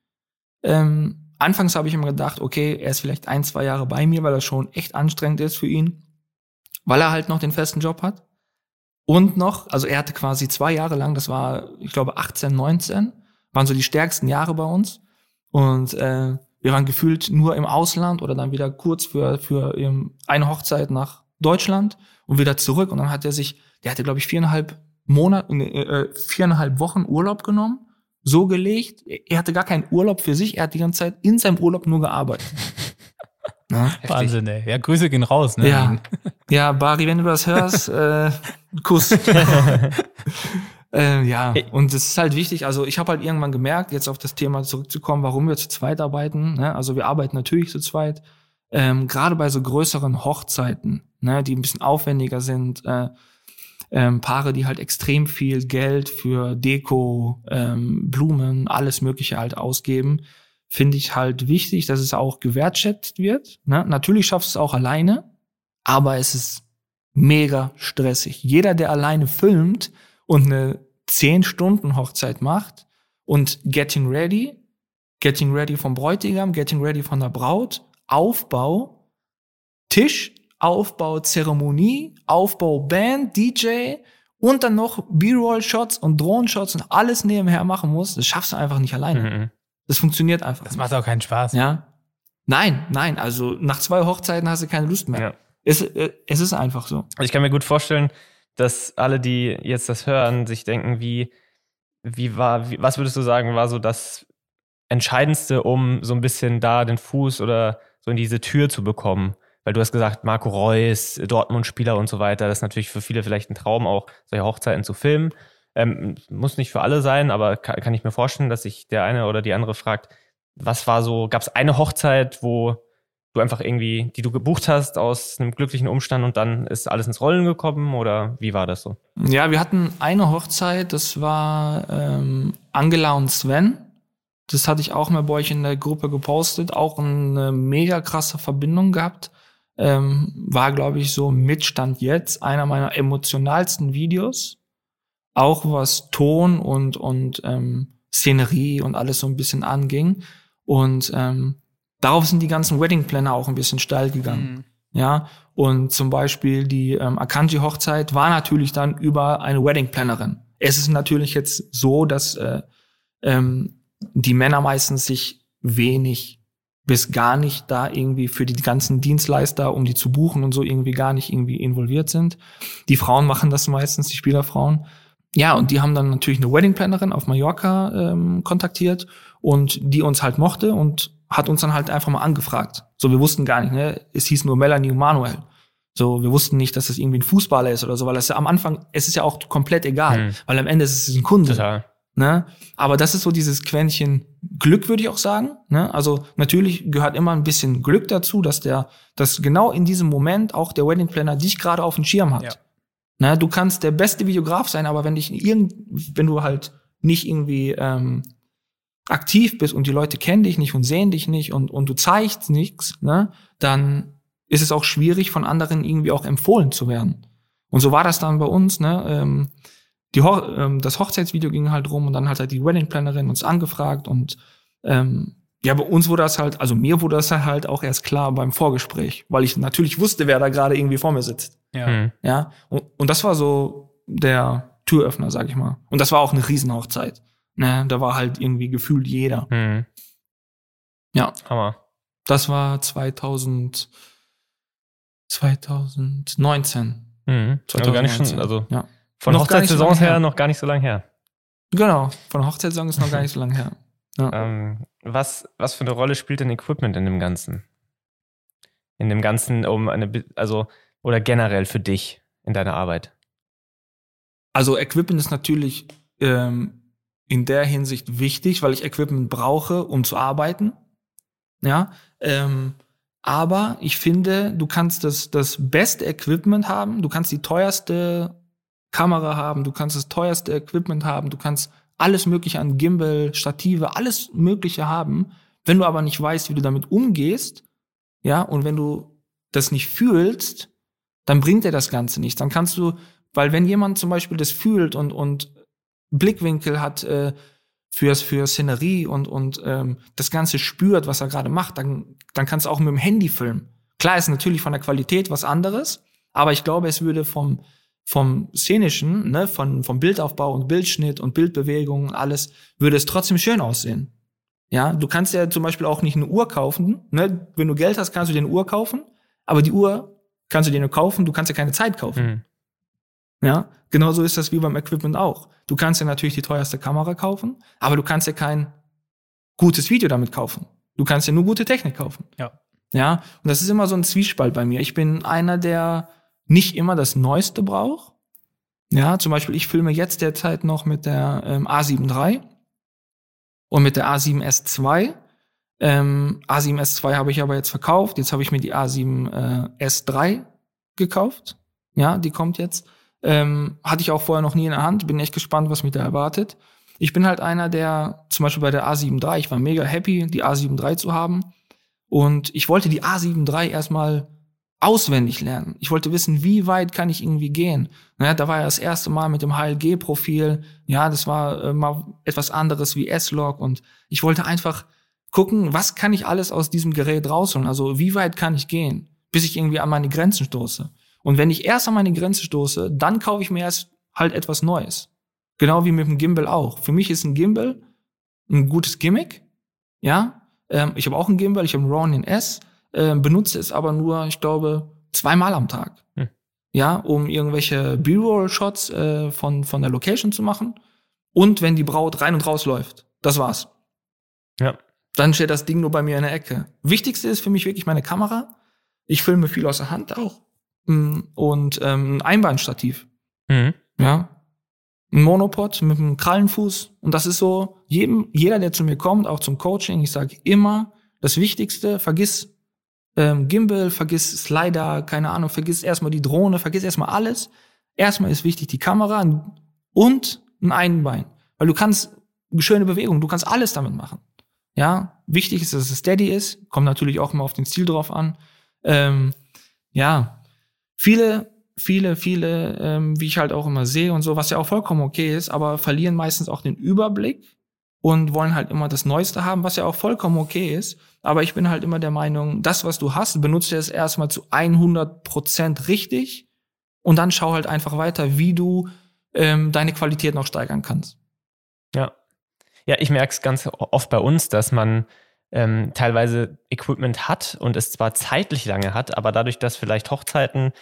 Ähm, anfangs habe ich immer gedacht, okay, er ist vielleicht ein, zwei Jahre bei mir, weil das schon echt anstrengend ist für ihn, weil er halt noch den festen Job hat. Und noch, also er hatte quasi zwei Jahre lang, das war, ich glaube, 18, 19, waren so die stärksten Jahre bei uns. Und äh, wir waren gefühlt nur im Ausland oder dann wieder kurz für, für ähm, eine Hochzeit nach Deutschland und wieder zurück. Und dann hat er sich, der hatte, glaube ich, viereinhalb Monate, äh, viereinhalb Wochen Urlaub genommen, so gelegt. Er hatte gar keinen Urlaub für sich, er hat die ganze Zeit in seinem Urlaub nur gearbeitet. Ja, Wahnsinn, ey. Ja, Grüße gehen raus, ne? ja, ja Bari, wenn du das hörst, äh, Kuss. äh, ja, und es ist halt wichtig, also ich habe halt irgendwann gemerkt, jetzt auf das Thema zurückzukommen, warum wir zu zweit arbeiten. Ne? Also wir arbeiten natürlich zu zweit, ähm, gerade bei so größeren Hochzeiten, ne, die ein bisschen aufwendiger sind, äh, ähm, Paare, die halt extrem viel Geld für Deko, ähm, Blumen, alles Mögliche halt ausgeben, finde ich halt wichtig, dass es auch gewertschätzt wird. Ne? Natürlich schaffst du es auch alleine, aber es ist mega stressig. Jeder, der alleine filmt und eine 10-Stunden-Hochzeit macht und Getting Ready, Getting Ready vom Bräutigam, Getting Ready von der Braut, Aufbau, Tisch, Aufbau, Zeremonie, Aufbau, Band, DJ und dann noch B-Roll-Shots und Drohnen-Shots und alles nebenher machen muss, das schaffst du einfach nicht alleine. Mhm. Das funktioniert einfach. Das macht auch keinen Spaß. Ja. Nein, nein, also nach zwei Hochzeiten hast du keine Lust mehr. Ja. Es, äh, es ist einfach so. Also ich kann mir gut vorstellen, dass alle, die jetzt das hören, sich denken, wie, wie war, wie, was würdest du sagen, war so das Entscheidendste, um so ein bisschen da den Fuß oder so in diese Tür zu bekommen? Weil du hast gesagt, Marco Reus, Dortmund-Spieler und so weiter, das ist natürlich für viele vielleicht ein Traum, auch solche Hochzeiten zu filmen. Ähm, muss nicht für alle sein, aber kann, kann ich mir vorstellen, dass sich der eine oder die andere fragt, was war so, gab es eine Hochzeit, wo du einfach irgendwie, die du gebucht hast aus einem glücklichen Umstand und dann ist alles ins Rollen gekommen oder wie war das so? Ja, wir hatten eine Hochzeit, das war ähm, Angela und Sven. Das hatte ich auch mal bei euch in der Gruppe gepostet, auch eine mega krasse Verbindung gehabt. Ähm, war, glaube ich, so mit Stand jetzt einer meiner emotionalsten Videos. Auch was Ton und, und ähm, Szenerie und alles so ein bisschen anging. Und ähm, darauf sind die ganzen Wedding-Planner auch ein bisschen steil gegangen. Mhm. Ja, und zum Beispiel die ähm, Akanji-Hochzeit war natürlich dann über eine Wedding-Plannerin. Es ist natürlich jetzt so, dass äh, ähm, die Männer meistens sich wenig bis gar nicht da irgendwie für die ganzen Dienstleister, um die zu buchen und so irgendwie gar nicht irgendwie involviert sind. Die Frauen machen das meistens, die Spielerfrauen. Ja, und die haben dann natürlich eine Wedding-Plannerin auf Mallorca ähm, kontaktiert und die uns halt mochte und hat uns dann halt einfach mal angefragt. So, wir wussten gar nicht, ne? Es hieß nur Melanie und Manuel. So, wir wussten nicht, dass das irgendwie ein Fußballer ist oder so, weil das ja am Anfang, es ist ja auch komplett egal, mhm. weil am Ende ist es ein Kunde. Total. Ne? Aber das ist so dieses Quäntchen Glück, würde ich auch sagen. Ne? Also natürlich gehört immer ein bisschen Glück dazu, dass der, dass genau in diesem Moment auch der Wedding Planner dich gerade auf dem Schirm hat. Ja. Ne? Du kannst der beste Videograf sein, aber wenn dich irgend, wenn du halt nicht irgendwie ähm, aktiv bist und die Leute kennen dich nicht und sehen dich nicht und, und du zeigst nichts, ne, dann ist es auch schwierig, von anderen irgendwie auch empfohlen zu werden. Und so war das dann bei uns, ne? Ähm, die Ho ähm, das Hochzeitsvideo ging halt rum und dann hat halt die Wedding Plannerin uns angefragt und ähm, ja, bei uns wurde das halt, also mir wurde das halt auch erst klar beim Vorgespräch, weil ich natürlich wusste, wer da gerade irgendwie vor mir sitzt. Ja. Mhm. Ja. Und, und das war so der Türöffner, sag ich mal. Und das war auch eine Riesenhochzeit. Ne, da war halt irgendwie gefühlt jeder. Mhm. Ja. Hammer. Das war 2000, 2019. Mhm. 2019. Also gar nicht schon, also ja. Von Hochzeitssaison her, her noch gar nicht so lange her. Genau, von Hochzeitssaison ist noch gar nicht so lange her. Ja. Ähm, was, was für eine Rolle spielt denn Equipment in dem Ganzen? In dem Ganzen, um eine, also, oder generell für dich in deiner Arbeit? Also Equipment ist natürlich ähm, in der Hinsicht wichtig, weil ich Equipment brauche, um zu arbeiten. Ja, ähm, aber ich finde, du kannst das, das beste Equipment haben, du kannst die teuerste Kamera haben, du kannst das teuerste Equipment haben, du kannst alles mögliche an Gimbal, Stative, alles mögliche haben. Wenn du aber nicht weißt, wie du damit umgehst, ja, und wenn du das nicht fühlst, dann bringt dir das Ganze nichts. Dann kannst du, weil wenn jemand zum Beispiel das fühlt und, und Blickwinkel hat äh, fürs, für Szenerie und, und ähm, das Ganze spürt, was er gerade macht, dann, dann kannst du auch mit dem Handy filmen. Klar ist natürlich von der Qualität was anderes, aber ich glaube, es würde vom, vom Szenischen, ne, von, vom Bildaufbau und Bildschnitt und Bildbewegungen, alles, würde es trotzdem schön aussehen. Ja, du kannst ja zum Beispiel auch nicht eine Uhr kaufen, ne? Wenn du Geld hast, kannst du dir eine Uhr kaufen, aber die Uhr kannst du dir nur kaufen, du kannst ja keine Zeit kaufen. Mhm. Ja, genauso ist das wie beim Equipment auch. Du kannst ja natürlich die teuerste Kamera kaufen, aber du kannst ja kein gutes Video damit kaufen. Du kannst ja nur gute Technik kaufen. Ja. Ja, und das ist immer so ein Zwiespalt bei mir. Ich bin einer, der nicht immer das Neueste braucht. Ja, zum Beispiel, ich filme jetzt derzeit noch mit der ähm, A7 III und mit der A7S2. Ähm, A7S2 habe ich aber jetzt verkauft. Jetzt habe ich mir die A7S3 äh, gekauft. Ja, die kommt jetzt. Ähm, hatte ich auch vorher noch nie in der Hand. Bin echt gespannt, was mich da erwartet. Ich bin halt einer, der zum Beispiel bei der A7 III, ich war mega happy, die A7 III zu haben. Und ich wollte die A7 III erstmal auswendig lernen. Ich wollte wissen, wie weit kann ich irgendwie gehen. Naja, da war ja das erste Mal mit dem HLG-Profil. Ja, das war äh, mal etwas anderes wie S-Log und ich wollte einfach gucken, was kann ich alles aus diesem Gerät rausholen? Also wie weit kann ich gehen, bis ich irgendwie an meine Grenzen stoße? Und wenn ich erst an meine Grenze stoße, dann kaufe ich mir erst halt etwas Neues. Genau wie mit dem Gimbal auch. Für mich ist ein Gimbal ein gutes Gimmick. Ja, ähm, ich habe auch ein Gimbal, ich habe ein Ronin S äh, benutze es aber nur, ich glaube, zweimal am Tag. Hm. Ja, um irgendwelche B-Roll-Shots äh, von, von der Location zu machen. Und wenn die Braut rein und raus läuft. Das war's. Ja. Dann steht das Ding nur bei mir in der Ecke. Wichtigste ist für mich wirklich meine Kamera. Ich filme viel aus der Hand auch. Mm, und ähm, ein Einbeinstativ. Mhm. Ja. Ein Monopod mit einem Krallenfuß. Und das ist so, jedem, jeder, der zu mir kommt, auch zum Coaching, ich sage immer, das Wichtigste, vergiss ähm, Gimbal, vergiss Slider, keine Ahnung, vergiss erstmal die Drohne, vergiss erstmal alles. Erstmal ist wichtig die Kamera und ein Einbein. Weil du kannst schöne Bewegung, du kannst alles damit machen. Ja, wichtig ist, dass es steady ist, kommt natürlich auch immer auf den Stil drauf an. Ähm, ja, viele, viele, viele, ähm, wie ich halt auch immer sehe und so, was ja auch vollkommen okay ist, aber verlieren meistens auch den Überblick und wollen halt immer das Neueste haben, was ja auch vollkommen okay ist. Aber ich bin halt immer der Meinung, das, was du hast, benutze es erstmal zu 100 Prozent richtig und dann schau halt einfach weiter, wie du ähm, deine Qualität noch steigern kannst. Ja. Ja, ich merke es ganz oft bei uns, dass man ähm, teilweise Equipment hat und es zwar zeitlich lange hat, aber dadurch, dass vielleicht Hochzeiten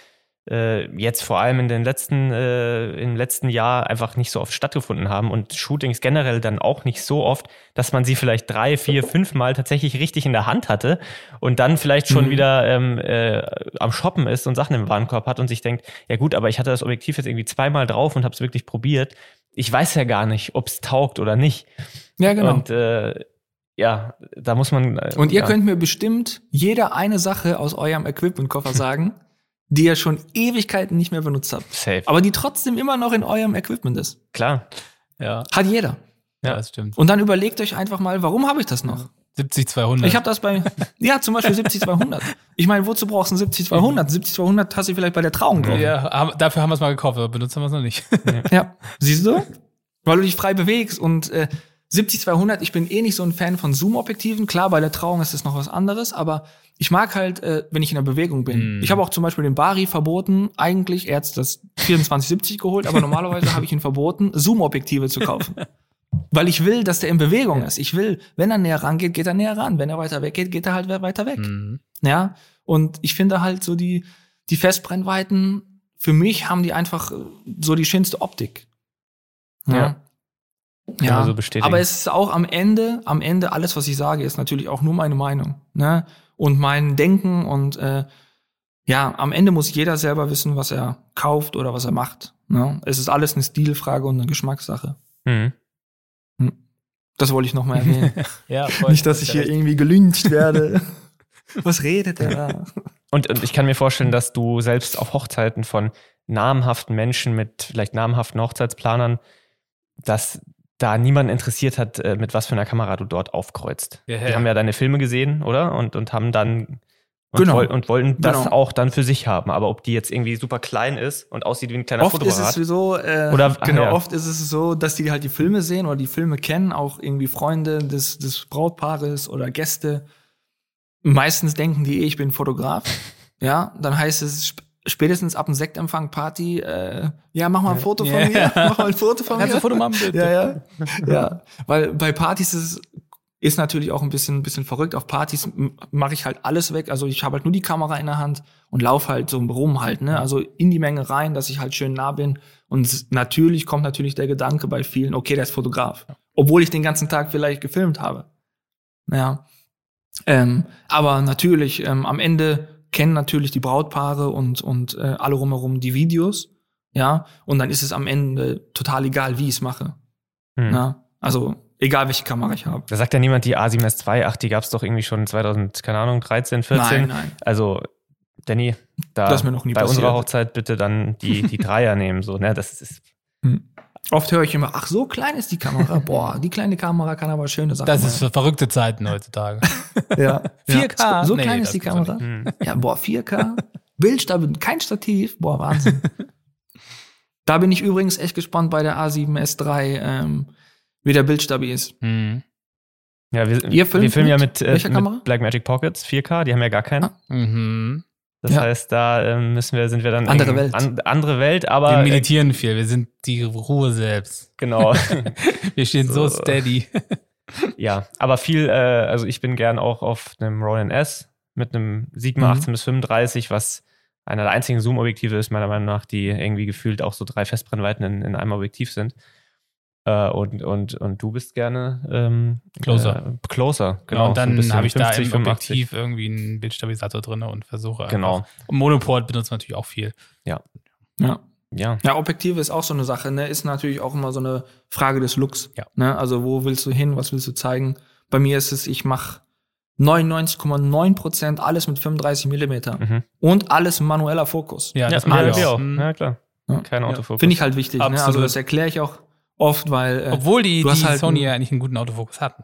jetzt vor allem in den letzten, äh, im letzten Jahr einfach nicht so oft stattgefunden haben und Shootings generell dann auch nicht so oft, dass man sie vielleicht drei, vier, fünf Mal tatsächlich richtig in der Hand hatte und dann vielleicht schon mhm. wieder ähm, äh, am Shoppen ist und Sachen im Warenkorb hat und sich denkt, ja gut, aber ich hatte das Objektiv jetzt irgendwie zweimal drauf und habe es wirklich probiert. Ich weiß ja gar nicht, ob es taugt oder nicht. Ja, genau. Und äh, ja, da muss man. Äh, und ihr ja. könnt mir bestimmt jeder eine Sache aus eurem Equipment-Koffer sagen, die ihr schon Ewigkeiten nicht mehr benutzt habt. Safe. Aber die trotzdem immer noch in eurem Equipment ist. Klar. Ja. Hat jeder. Ja, das stimmt. Und dann überlegt euch einfach mal, warum habe ich das noch? 70-200. Ich habe das bei, ja, zum Beispiel 70-200. Ich meine, wozu brauchst du ein 70-200? 70-200 hast du vielleicht bei der Trauung drauf. Ja, dafür haben wir es mal gekauft, aber benutzen wir es noch nicht. ja, siehst du? Weil du dich frei bewegst und äh, 70-200, ich bin eh nicht so ein Fan von Zoom-Objektiven. Klar, bei der Trauung ist das noch was anderes, aber ich mag halt, äh, wenn ich in der Bewegung bin. Mm. Ich habe auch zum Beispiel den Bari verboten, eigentlich, er hat das 2470 geholt, aber normalerweise habe ich ihn verboten, Zoom-Objektive zu kaufen. Weil ich will, dass der in Bewegung ist. Ich will, wenn er näher rangeht, geht er näher ran. Wenn er weiter weg geht, geht er halt weiter weg. Mm. Ja. Und ich finde halt so die, die Festbrennweiten, für mich haben die einfach so die schönste Optik. ja. ja. Ja, so aber es ist auch am Ende, am Ende alles, was ich sage, ist natürlich auch nur meine Meinung, ne? Und mein Denken und äh, ja, am Ende muss jeder selber wissen, was er kauft oder was er macht. Ne? Es ist alles eine Stilfrage und eine Geschmackssache. Mhm. Hm. Das wollte ich noch mal erwähnen. ja, voll. Nicht, dass ich hier irgendwie gelyncht werde. was redet der da? Und, und ich kann mir vorstellen, dass du selbst auf Hochzeiten von namhaften Menschen mit vielleicht namhaften Hochzeitsplanern, dass da niemand interessiert hat, äh, mit was für einer Kamera du dort aufkreuzt. Ja, ja. Die haben ja deine Filme gesehen, oder? Und, und haben dann und, genau. woll, und wollten das genau. auch dann für sich haben. Aber ob die jetzt irgendwie super klein ist und aussieht wie ein kleiner oft Fotoapparat. Ist es so, äh, oder, genau, ja. oft ist es so, dass die halt die Filme sehen oder die Filme kennen, auch irgendwie Freunde des, des Brautpaares oder Gäste. Meistens denken die, eh, ich bin Fotograf. ja, dann heißt es, spätestens ab dem Sektempfang Party, äh, ja, mach mal ein Foto von mir, mach mal ein Foto von mir. Kannst du ein Foto machen, bitte? Ja, ja. ja. Weil bei Partys ist es ist natürlich auch ein bisschen, ein bisschen verrückt. Auf Partys mache ich halt alles weg. Also ich habe halt nur die Kamera in der Hand und laufe halt so rum halt, ne? Also in die Menge rein, dass ich halt schön nah bin. Und natürlich kommt natürlich der Gedanke bei vielen, okay, der ist Fotograf. Obwohl ich den ganzen Tag vielleicht gefilmt habe. Ja. Ähm, aber natürlich, ähm, am Ende kennen natürlich die Brautpaare und, und äh, alle rumherum die Videos, ja, und dann ist es am Ende total egal, wie ich es mache. Hm. Ja? Also egal welche Kamera ich habe. Da sagt ja niemand, die A7S II, ach, die gab es doch irgendwie schon 2000, keine Ahnung, 13, 14. Nein, nein. Also, Danny, da bei passiert. unserer Hochzeit bitte dann die, die Dreier nehmen, so, ne, das ist. Hm. Oft höre ich immer, ach, so klein ist die Kamera. Boah, die kleine Kamera kann aber schöne Sachen Das ist für verrückte Zeiten heutzutage. ja. 4K. So, so nee, klein ist die Kamera. Hm. Ja, boah, 4K. Bildstabil, kein Stativ. Boah, Wahnsinn. da bin ich übrigens echt gespannt bei der A7S3, ähm, wie der Bildstabil ist. Hm. Ja, wir, wir filmen ja mit, äh, mit Blackmagic Pockets 4K, die haben ja gar keinen. Ah. Mhm. Das ja. heißt, da ähm, müssen wir, sind wir dann andere Welt. An, andere Welt, aber wir meditieren viel. Wir sind die Ruhe selbst. Genau. wir stehen so, so steady. ja, aber viel. Äh, also ich bin gern auch auf einem Ronin S mit einem Sigma mhm. 18 bis 35, was einer der einzigen Zoom-Objektive ist meiner Meinung nach, die irgendwie gefühlt auch so drei Festbrennweiten in, in einem Objektiv sind. Äh, und, und, und du bist gerne ähm, Closer. Äh, closer, genau. Ja, und dann habe ich 50, da im 85. Objektiv irgendwie einen Bildstabilisator drin und versuche genau. Einfach. Und Monoport benutzt natürlich auch viel. Ja. Ja. Ja. ja, Objektive ist auch so eine Sache, ne? Ist natürlich auch immer so eine Frage des Looks. Ja. Ne? Also wo willst du hin, was willst du zeigen? Bei mir ist es, ich mache 99,9 Prozent alles mit 35 Millimeter mhm. und alles manueller Fokus. Ja, das ja, mache ich auch. Mhm. Ja, klar. Kein Autofokus. Finde ich halt wichtig. Ne? Also das erkläre ich auch oft, weil. Äh, Obwohl die, die halt Sony ja eigentlich einen guten Autofokus hat.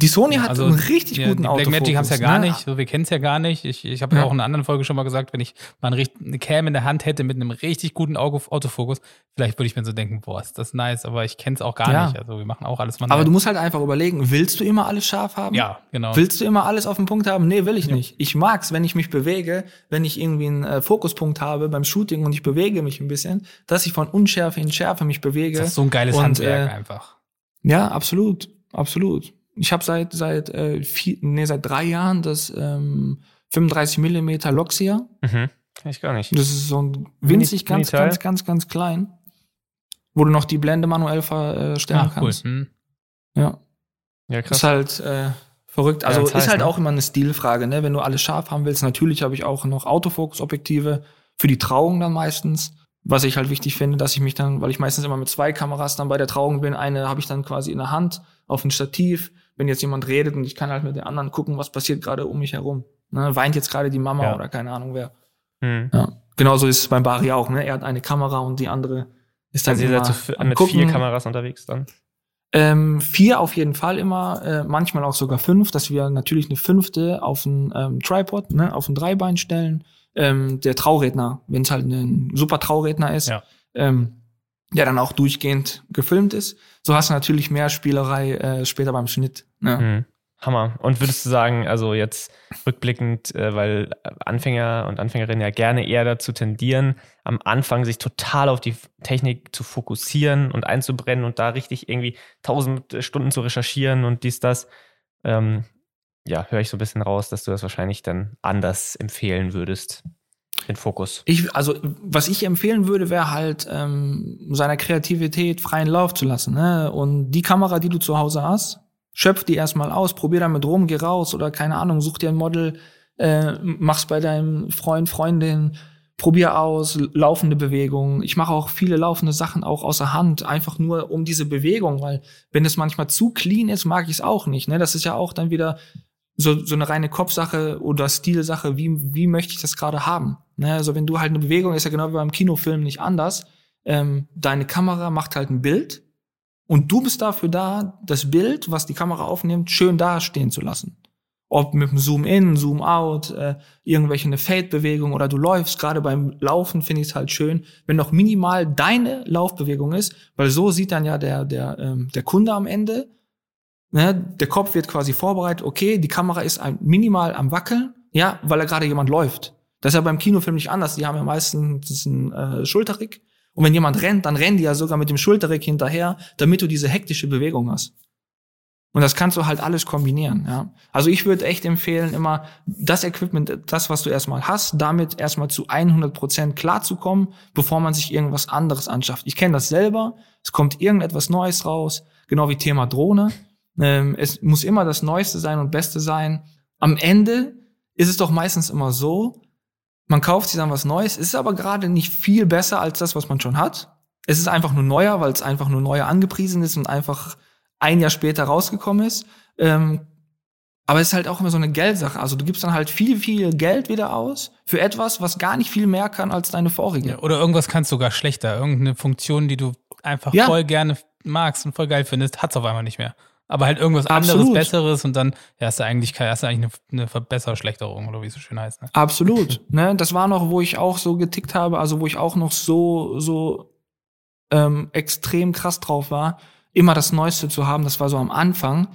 Die Sony hat Also, einen richtig ja, guten die Blackmagic haben es ja Autofokus, gar ne? nicht, so, wir kennen es ja gar nicht. Ich, ich habe ja auch in einer anderen Folge schon mal gesagt, wenn ich mal eine Cam in der Hand hätte mit einem richtig guten Autofokus, vielleicht würde ich mir so denken, boah, ist das nice, aber ich kenne es auch gar Ja. nicht. Also wir machen auch alles manuell. Aber du musst halt einfach überlegen, willst du immer alles scharf haben? ja, genau. Willst du immer alles auf den Punkt haben? Nee, will ich nicht. Ich mag's, wenn ich mich bewege, wenn ich irgendwie einen äh, Fokuspunkt habe beim Shooting und ich bewege mich ein bisschen, dass ich von Unschärfe in Schärfe mich bewege. das ist so ein geiles Und, Handwerk äh, einfach. Ja, absolut, absolut. Ich habe seit seit äh, vier, nee, seit drei Jahren das ähm, 35 Millimeter Loxia. Mhm. Kenn ich gar nicht. Das ist so ein winzig, Mini- ganz, Mini-Teil? ganz, ganz, ganz klein, wo du noch die Blende manuell verstellen cool. kannst. Hm. Ja. Ja, krass. Ist halt äh, verrückt. Also heiß, ist halt ne? auch immer eine Stilfrage, ne? Wenn du alles scharf haben willst. Natürlich habe ich auch noch Autofokus-Objektive für die Trauung dann meistens. Was ich halt wichtig finde, dass ich mich dann, weil ich meistens immer mit zwei Kameras dann bei der Trauung bin, eine habe ich dann quasi in der Hand auf ein Stativ, wenn jetzt jemand redet und ich kann halt mit der anderen gucken, was passiert gerade um mich herum. Ne? Weint jetzt gerade die Mama Ja. oder keine Ahnung wer. Mhm. Ja. Genauso ist es beim Bari auch, ne? Er hat eine Kamera und die andere ist dann Also ihr seid mit vier Gucken. Kameras unterwegs dann? Ähm, vier auf jeden Fall immer, äh, manchmal auch sogar fünf, dass wir natürlich eine fünfte auf ein ähm, Tripod, ne, auf ein Dreibein stellen. Ähm, der Trauredner, wenn es halt ein super Trauredner ist, Ja. ähm, der dann auch durchgehend gefilmt ist. So hast du natürlich mehr Spielerei äh, später beim Schnitt. Ne? Mhm. Hammer. Und würdest du sagen, also jetzt rückblickend, äh, weil Anfänger und Anfängerinnen ja gerne eher dazu tendieren, am Anfang sich total auf die Technik zu fokussieren und einzubrennen und da richtig irgendwie tausend Stunden zu recherchieren und dies, das. Ähm, ja, höre ich so ein bisschen raus, dass du das wahrscheinlich dann anders empfehlen würdest, den Fokus. Ich, also, was ich empfehlen würde, wäre halt, ähm, seiner Kreativität freien Lauf zu lassen. Ne? Und die Kamera, die du zu Hause hast, schöpf die erstmal aus, probier damit rum, geh raus oder keine Ahnung, such dir ein Model, äh, mach's bei deinem Freund, Freundin, probier aus, laufende Bewegungen. Ich mache auch viele laufende Sachen auch außer Hand, einfach nur um diese Bewegung, weil wenn es manchmal zu clean ist, mag ich es auch nicht. Ne? Das ist ja auch dann wieder so, so eine reine Kopfsache oder Stilsache, wie, wie möchte ich das gerade haben? Ne? Also wenn du halt eine Bewegung, ist ja genau wie beim Kinofilm nicht anders. Ähm, deine Kamera macht halt ein Bild und du bist dafür da, das Bild, was die Kamera aufnimmt, schön dastehen zu lassen. Ob mit dem Zoom-In, Zoom-Out, äh, irgendwelche eine Fade-Bewegung oder du läufst. Gerade beim Laufen finde ich es halt schön, wenn noch minimal deine Laufbewegung ist, weil so sieht dann ja der, der, ähm, der Kunde am Ende, ne, der Kopf wird quasi vorbereitet, okay, die Kamera ist minimal am Wackeln, ja, weil da gerade jemand läuft. Das ist ja beim Kinofilm nicht anders. Die haben ja meistens einen äh, Schulterrick. Und wenn jemand rennt, dann rennen die ja sogar mit dem Schulterrick hinterher, damit du diese hektische Bewegung hast. Und das kannst du halt alles kombinieren, ja. Also ich würde echt empfehlen, immer das Equipment, das, was du erstmal hast, damit erstmal zu 100 Prozent klarzukommen, bevor man sich irgendwas anderes anschafft. Ich kenne das selber. Es kommt irgendetwas Neues raus, genau wie Thema Drohne. Ähm, es muss immer das Neueste sein und Beste sein. Am Ende ist es doch meistens immer so, man kauft sich dann was Neues, ist aber gerade nicht viel besser als das, was man schon hat. Es ist einfach nur neuer, weil es einfach nur neuer angepriesen ist und einfach ein Jahr später rausgekommen ist. Ähm, aber es ist halt auch immer so eine Geldsache. Also du gibst dann halt viel, viel Geld wieder aus für etwas, was gar nicht viel mehr kann als deine vorige. Ja, oder irgendwas kannst du sogar schlechter. Irgendeine Funktion, die du einfach Ja. voll gerne magst und voll geil findest, hat's auf einmal nicht mehr. Aber halt irgendwas anderes, Absolut. Besseres und dann ja, hast du eigentlich, hast du eigentlich eine, eine Verbesserschlechterung oder wie es so schön heißt. Ne? Absolut. ne, das war noch, wo ich auch so getickt habe, also wo ich auch noch so, so ähm, extrem krass drauf war, immer das Neueste zu haben. Das war so am Anfang.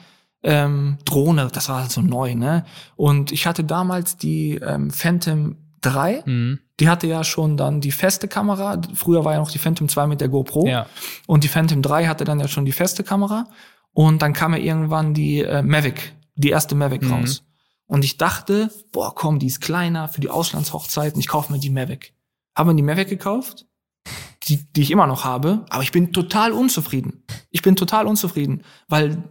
Ähm, Drohne, das war halt so neu, ne? Und ich hatte damals die ähm, Phantom 3. Mhm. Die hatte ja schon dann die feste Kamera. Früher war ja noch die Phantom 2 mit der GoPro. Ja. Und die Phantom 3 hatte dann ja schon die feste Kamera. Und dann kam ja irgendwann die äh, Mavic, die erste Mavic Mhm. raus. Und ich dachte, boah, komm, die ist kleiner für die Auslandshochzeiten, ich kaufe mir die Mavic. Habe mir die Mavic gekauft, die, die ich immer noch habe, aber ich bin total unzufrieden. Ich bin total unzufrieden, weil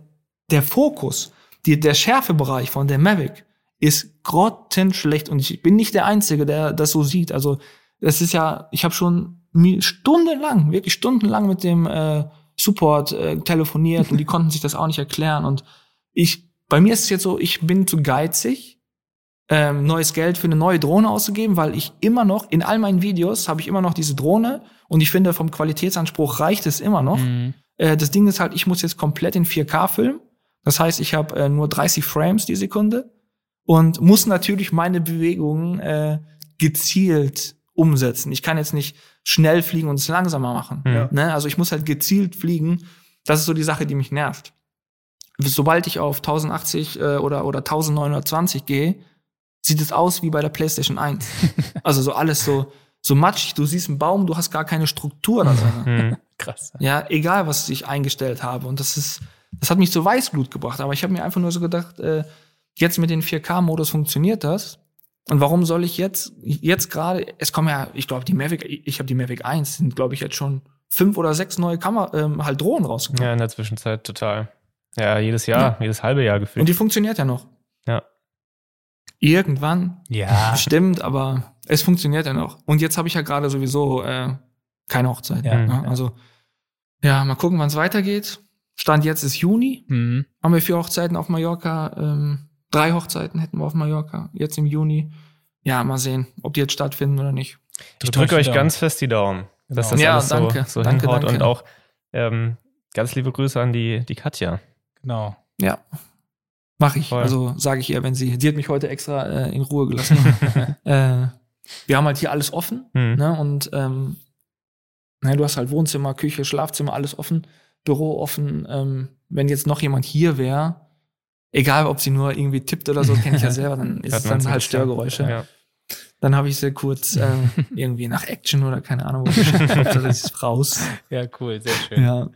der Fokus, die, der Schärfebereich von der Mavic ist grottenschlecht und ich bin nicht der Einzige, der das so sieht. Also es ist ja, ich habe schon stundenlang, wirklich stundenlang mit dem äh, Support äh, telefoniert und die konnten sich das auch nicht erklären und ich, bei mir ist es jetzt so, ich bin zu geizig, ähm, neues Geld für eine neue Drohne auszugeben, weil ich immer noch, in all meinen Videos habe ich immer noch diese Drohne und ich finde, vom Qualitätsanspruch reicht es immer noch. Mhm. Äh, das Ding ist halt, ich muss jetzt komplett in 4K filmen. Das heißt, ich habe äh, nur 30 Frames die Sekunde und muss natürlich meine Bewegungen äh, gezielt umsetzen. Ich kann jetzt nicht schnell fliegen und es langsamer machen. Ja. Ne? Also ich muss halt gezielt fliegen. Das ist so die Sache, die mich nervt. Sobald ich auf 1080 äh, oder, oder 1920 gehe, sieht es aus wie bei der PlayStation 1. also so alles so, so matschig. Du siehst einen Baum, du hast gar keine Struktur da drin. Mhm. Krass. Ja, egal, was ich eingestellt habe. Und das ist, das hat mich zu Weißglut gebracht. Aber ich habe mir einfach nur so gedacht, äh, jetzt mit dem 4K-Modus funktioniert das. Und warum soll ich jetzt, jetzt gerade, es kommen ja, ich glaube, die Mavic, ich habe die Mavic 1, sind, glaube ich, jetzt schon fünf oder sechs neue Kamera, ähm, halt Drohnen rausgekommen. Ja, in der Zwischenzeit total. Ja, jedes Jahr, jedes halbe Jahr Und gefühlt. die funktioniert ja noch. Ja. Irgendwann, Ja. stimmt, aber es funktioniert ja noch. Und jetzt habe ich ja gerade sowieso äh, keine Hochzeit. Ja, ne? ja. Also, ja, mal gucken, wann es weitergeht. Stand jetzt ist Juni. Mhm. haben wir vier Hochzeiten auf Mallorca. Ähm, drei Hochzeiten hätten wir auf Mallorca, jetzt im Juni. Ja, mal sehen, ob die jetzt stattfinden oder nicht. Ich drücke euch ganz fest die Daumen, dass das Ja, alles so, danke, so danke, hinhaut. danke. Und auch ähm, ganz liebe Grüße an die, die Katja. Genau. Ja, mache ich. Voll. Also sage ich ihr, wenn sie, die hat mich heute extra äh, in Ruhe gelassen. äh, wir haben halt hier alles offen, Hm. ne? Und ähm, ne, du hast halt Wohnzimmer, Küche, Schlafzimmer, alles offen, Büro offen. Ähm, wenn jetzt noch jemand hier wäre, egal ob sie nur irgendwie tippt oder so, kenne ich ja selber, dann ist es dann halt. Störgeräusche. Ja. Dann habe ich sie kurz äh, irgendwie nach Action oder keine Ahnung, wo ist raus. Ja, cool, sehr schön. Ja.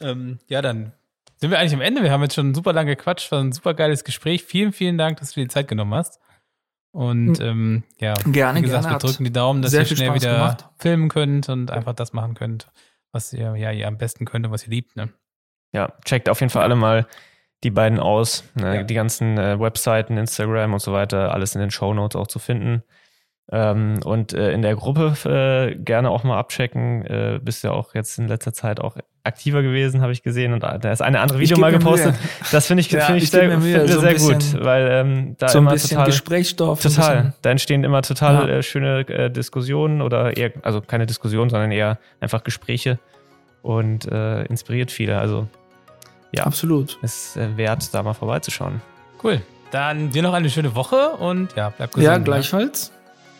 Ähm, ja, dann sind wir eigentlich am Ende. Wir haben jetzt schon super lange gequatscht, war ein super geiles Gespräch. Vielen, vielen Dank, dass du dir die Zeit genommen hast. Und ähm, ja, Gerne, wie gesagt, gerne. wir drücken die Daumen, dass sehr ihr schnell Spaß wieder gemacht. filmen könnt und einfach das machen könnt, was ihr ja ihr am besten könnt und was ihr liebt. Ne? ja, checkt auf jeden Fall alle mal die beiden aus. Ne? Ja. Die ganzen äh, Webseiten, Instagram und so weiter, alles in den Show Notes auch zu finden. Ähm, und äh, in der Gruppe äh, gerne auch mal abchecken. Äh, bist ja auch jetzt in letzter Zeit auch aktiver gewesen, habe ich gesehen. Und da ist eine andere Video mal gepostet. Das finde ich, Ja, finde ich, ich sehr, finde so sehr gut, weil ähm, da so ein immer bisschen total, Gesprächsstoff. Total. Da entstehen immer total Ja. äh, schöne äh, Diskussionen oder eher, also keine Diskussionen, sondern eher einfach Gespräche und äh, inspiriert viele. Also ja, Absolut. ist äh, wert, da mal vorbeizuschauen. Cool. Dann dir noch eine schöne Woche und ja, bleib gesund. Ja, ne? gleichfalls.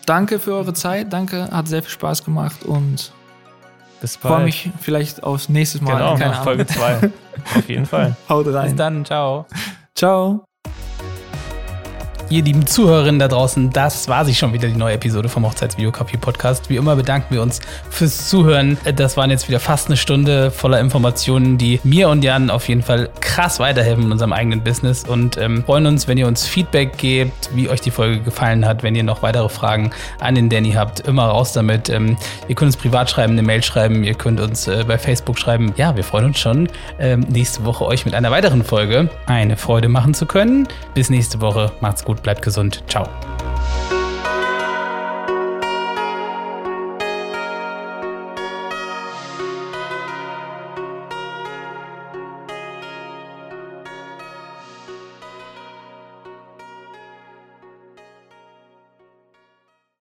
Danke für eure Zeit. Danke, hat sehr viel Spaß gemacht und Bis bald. freue mich vielleicht aufs nächste Mal. Genau, Keine. Folge 2. Auf jeden Fall. Haut Bis rein. dann, ciao. Ciao. Ihr lieben Zuhörerinnen da draußen, das war sich schon wieder die neue Episode vom Hochzeitsvideografie Podcast. Wie immer bedanken wir uns fürs Zuhören. Das waren jetzt wieder fast eine Stunde voller Informationen, die mir und Jan auf jeden Fall krass weiterhelfen in unserem eigenen Business und ähm, freuen uns, wenn ihr uns Feedback gebt, wie euch die Folge gefallen hat. Wenn ihr noch weitere Fragen an den Danny habt, immer raus damit. Ähm, ihr könnt uns privat schreiben, eine Mail schreiben, ihr könnt uns äh, bei Facebook schreiben. Ja, wir freuen uns schon, ähm, nächste Woche euch mit einer weiteren Folge eine Freude machen zu können. Bis nächste Woche. Macht's gut, bleibt gesund. Ciao.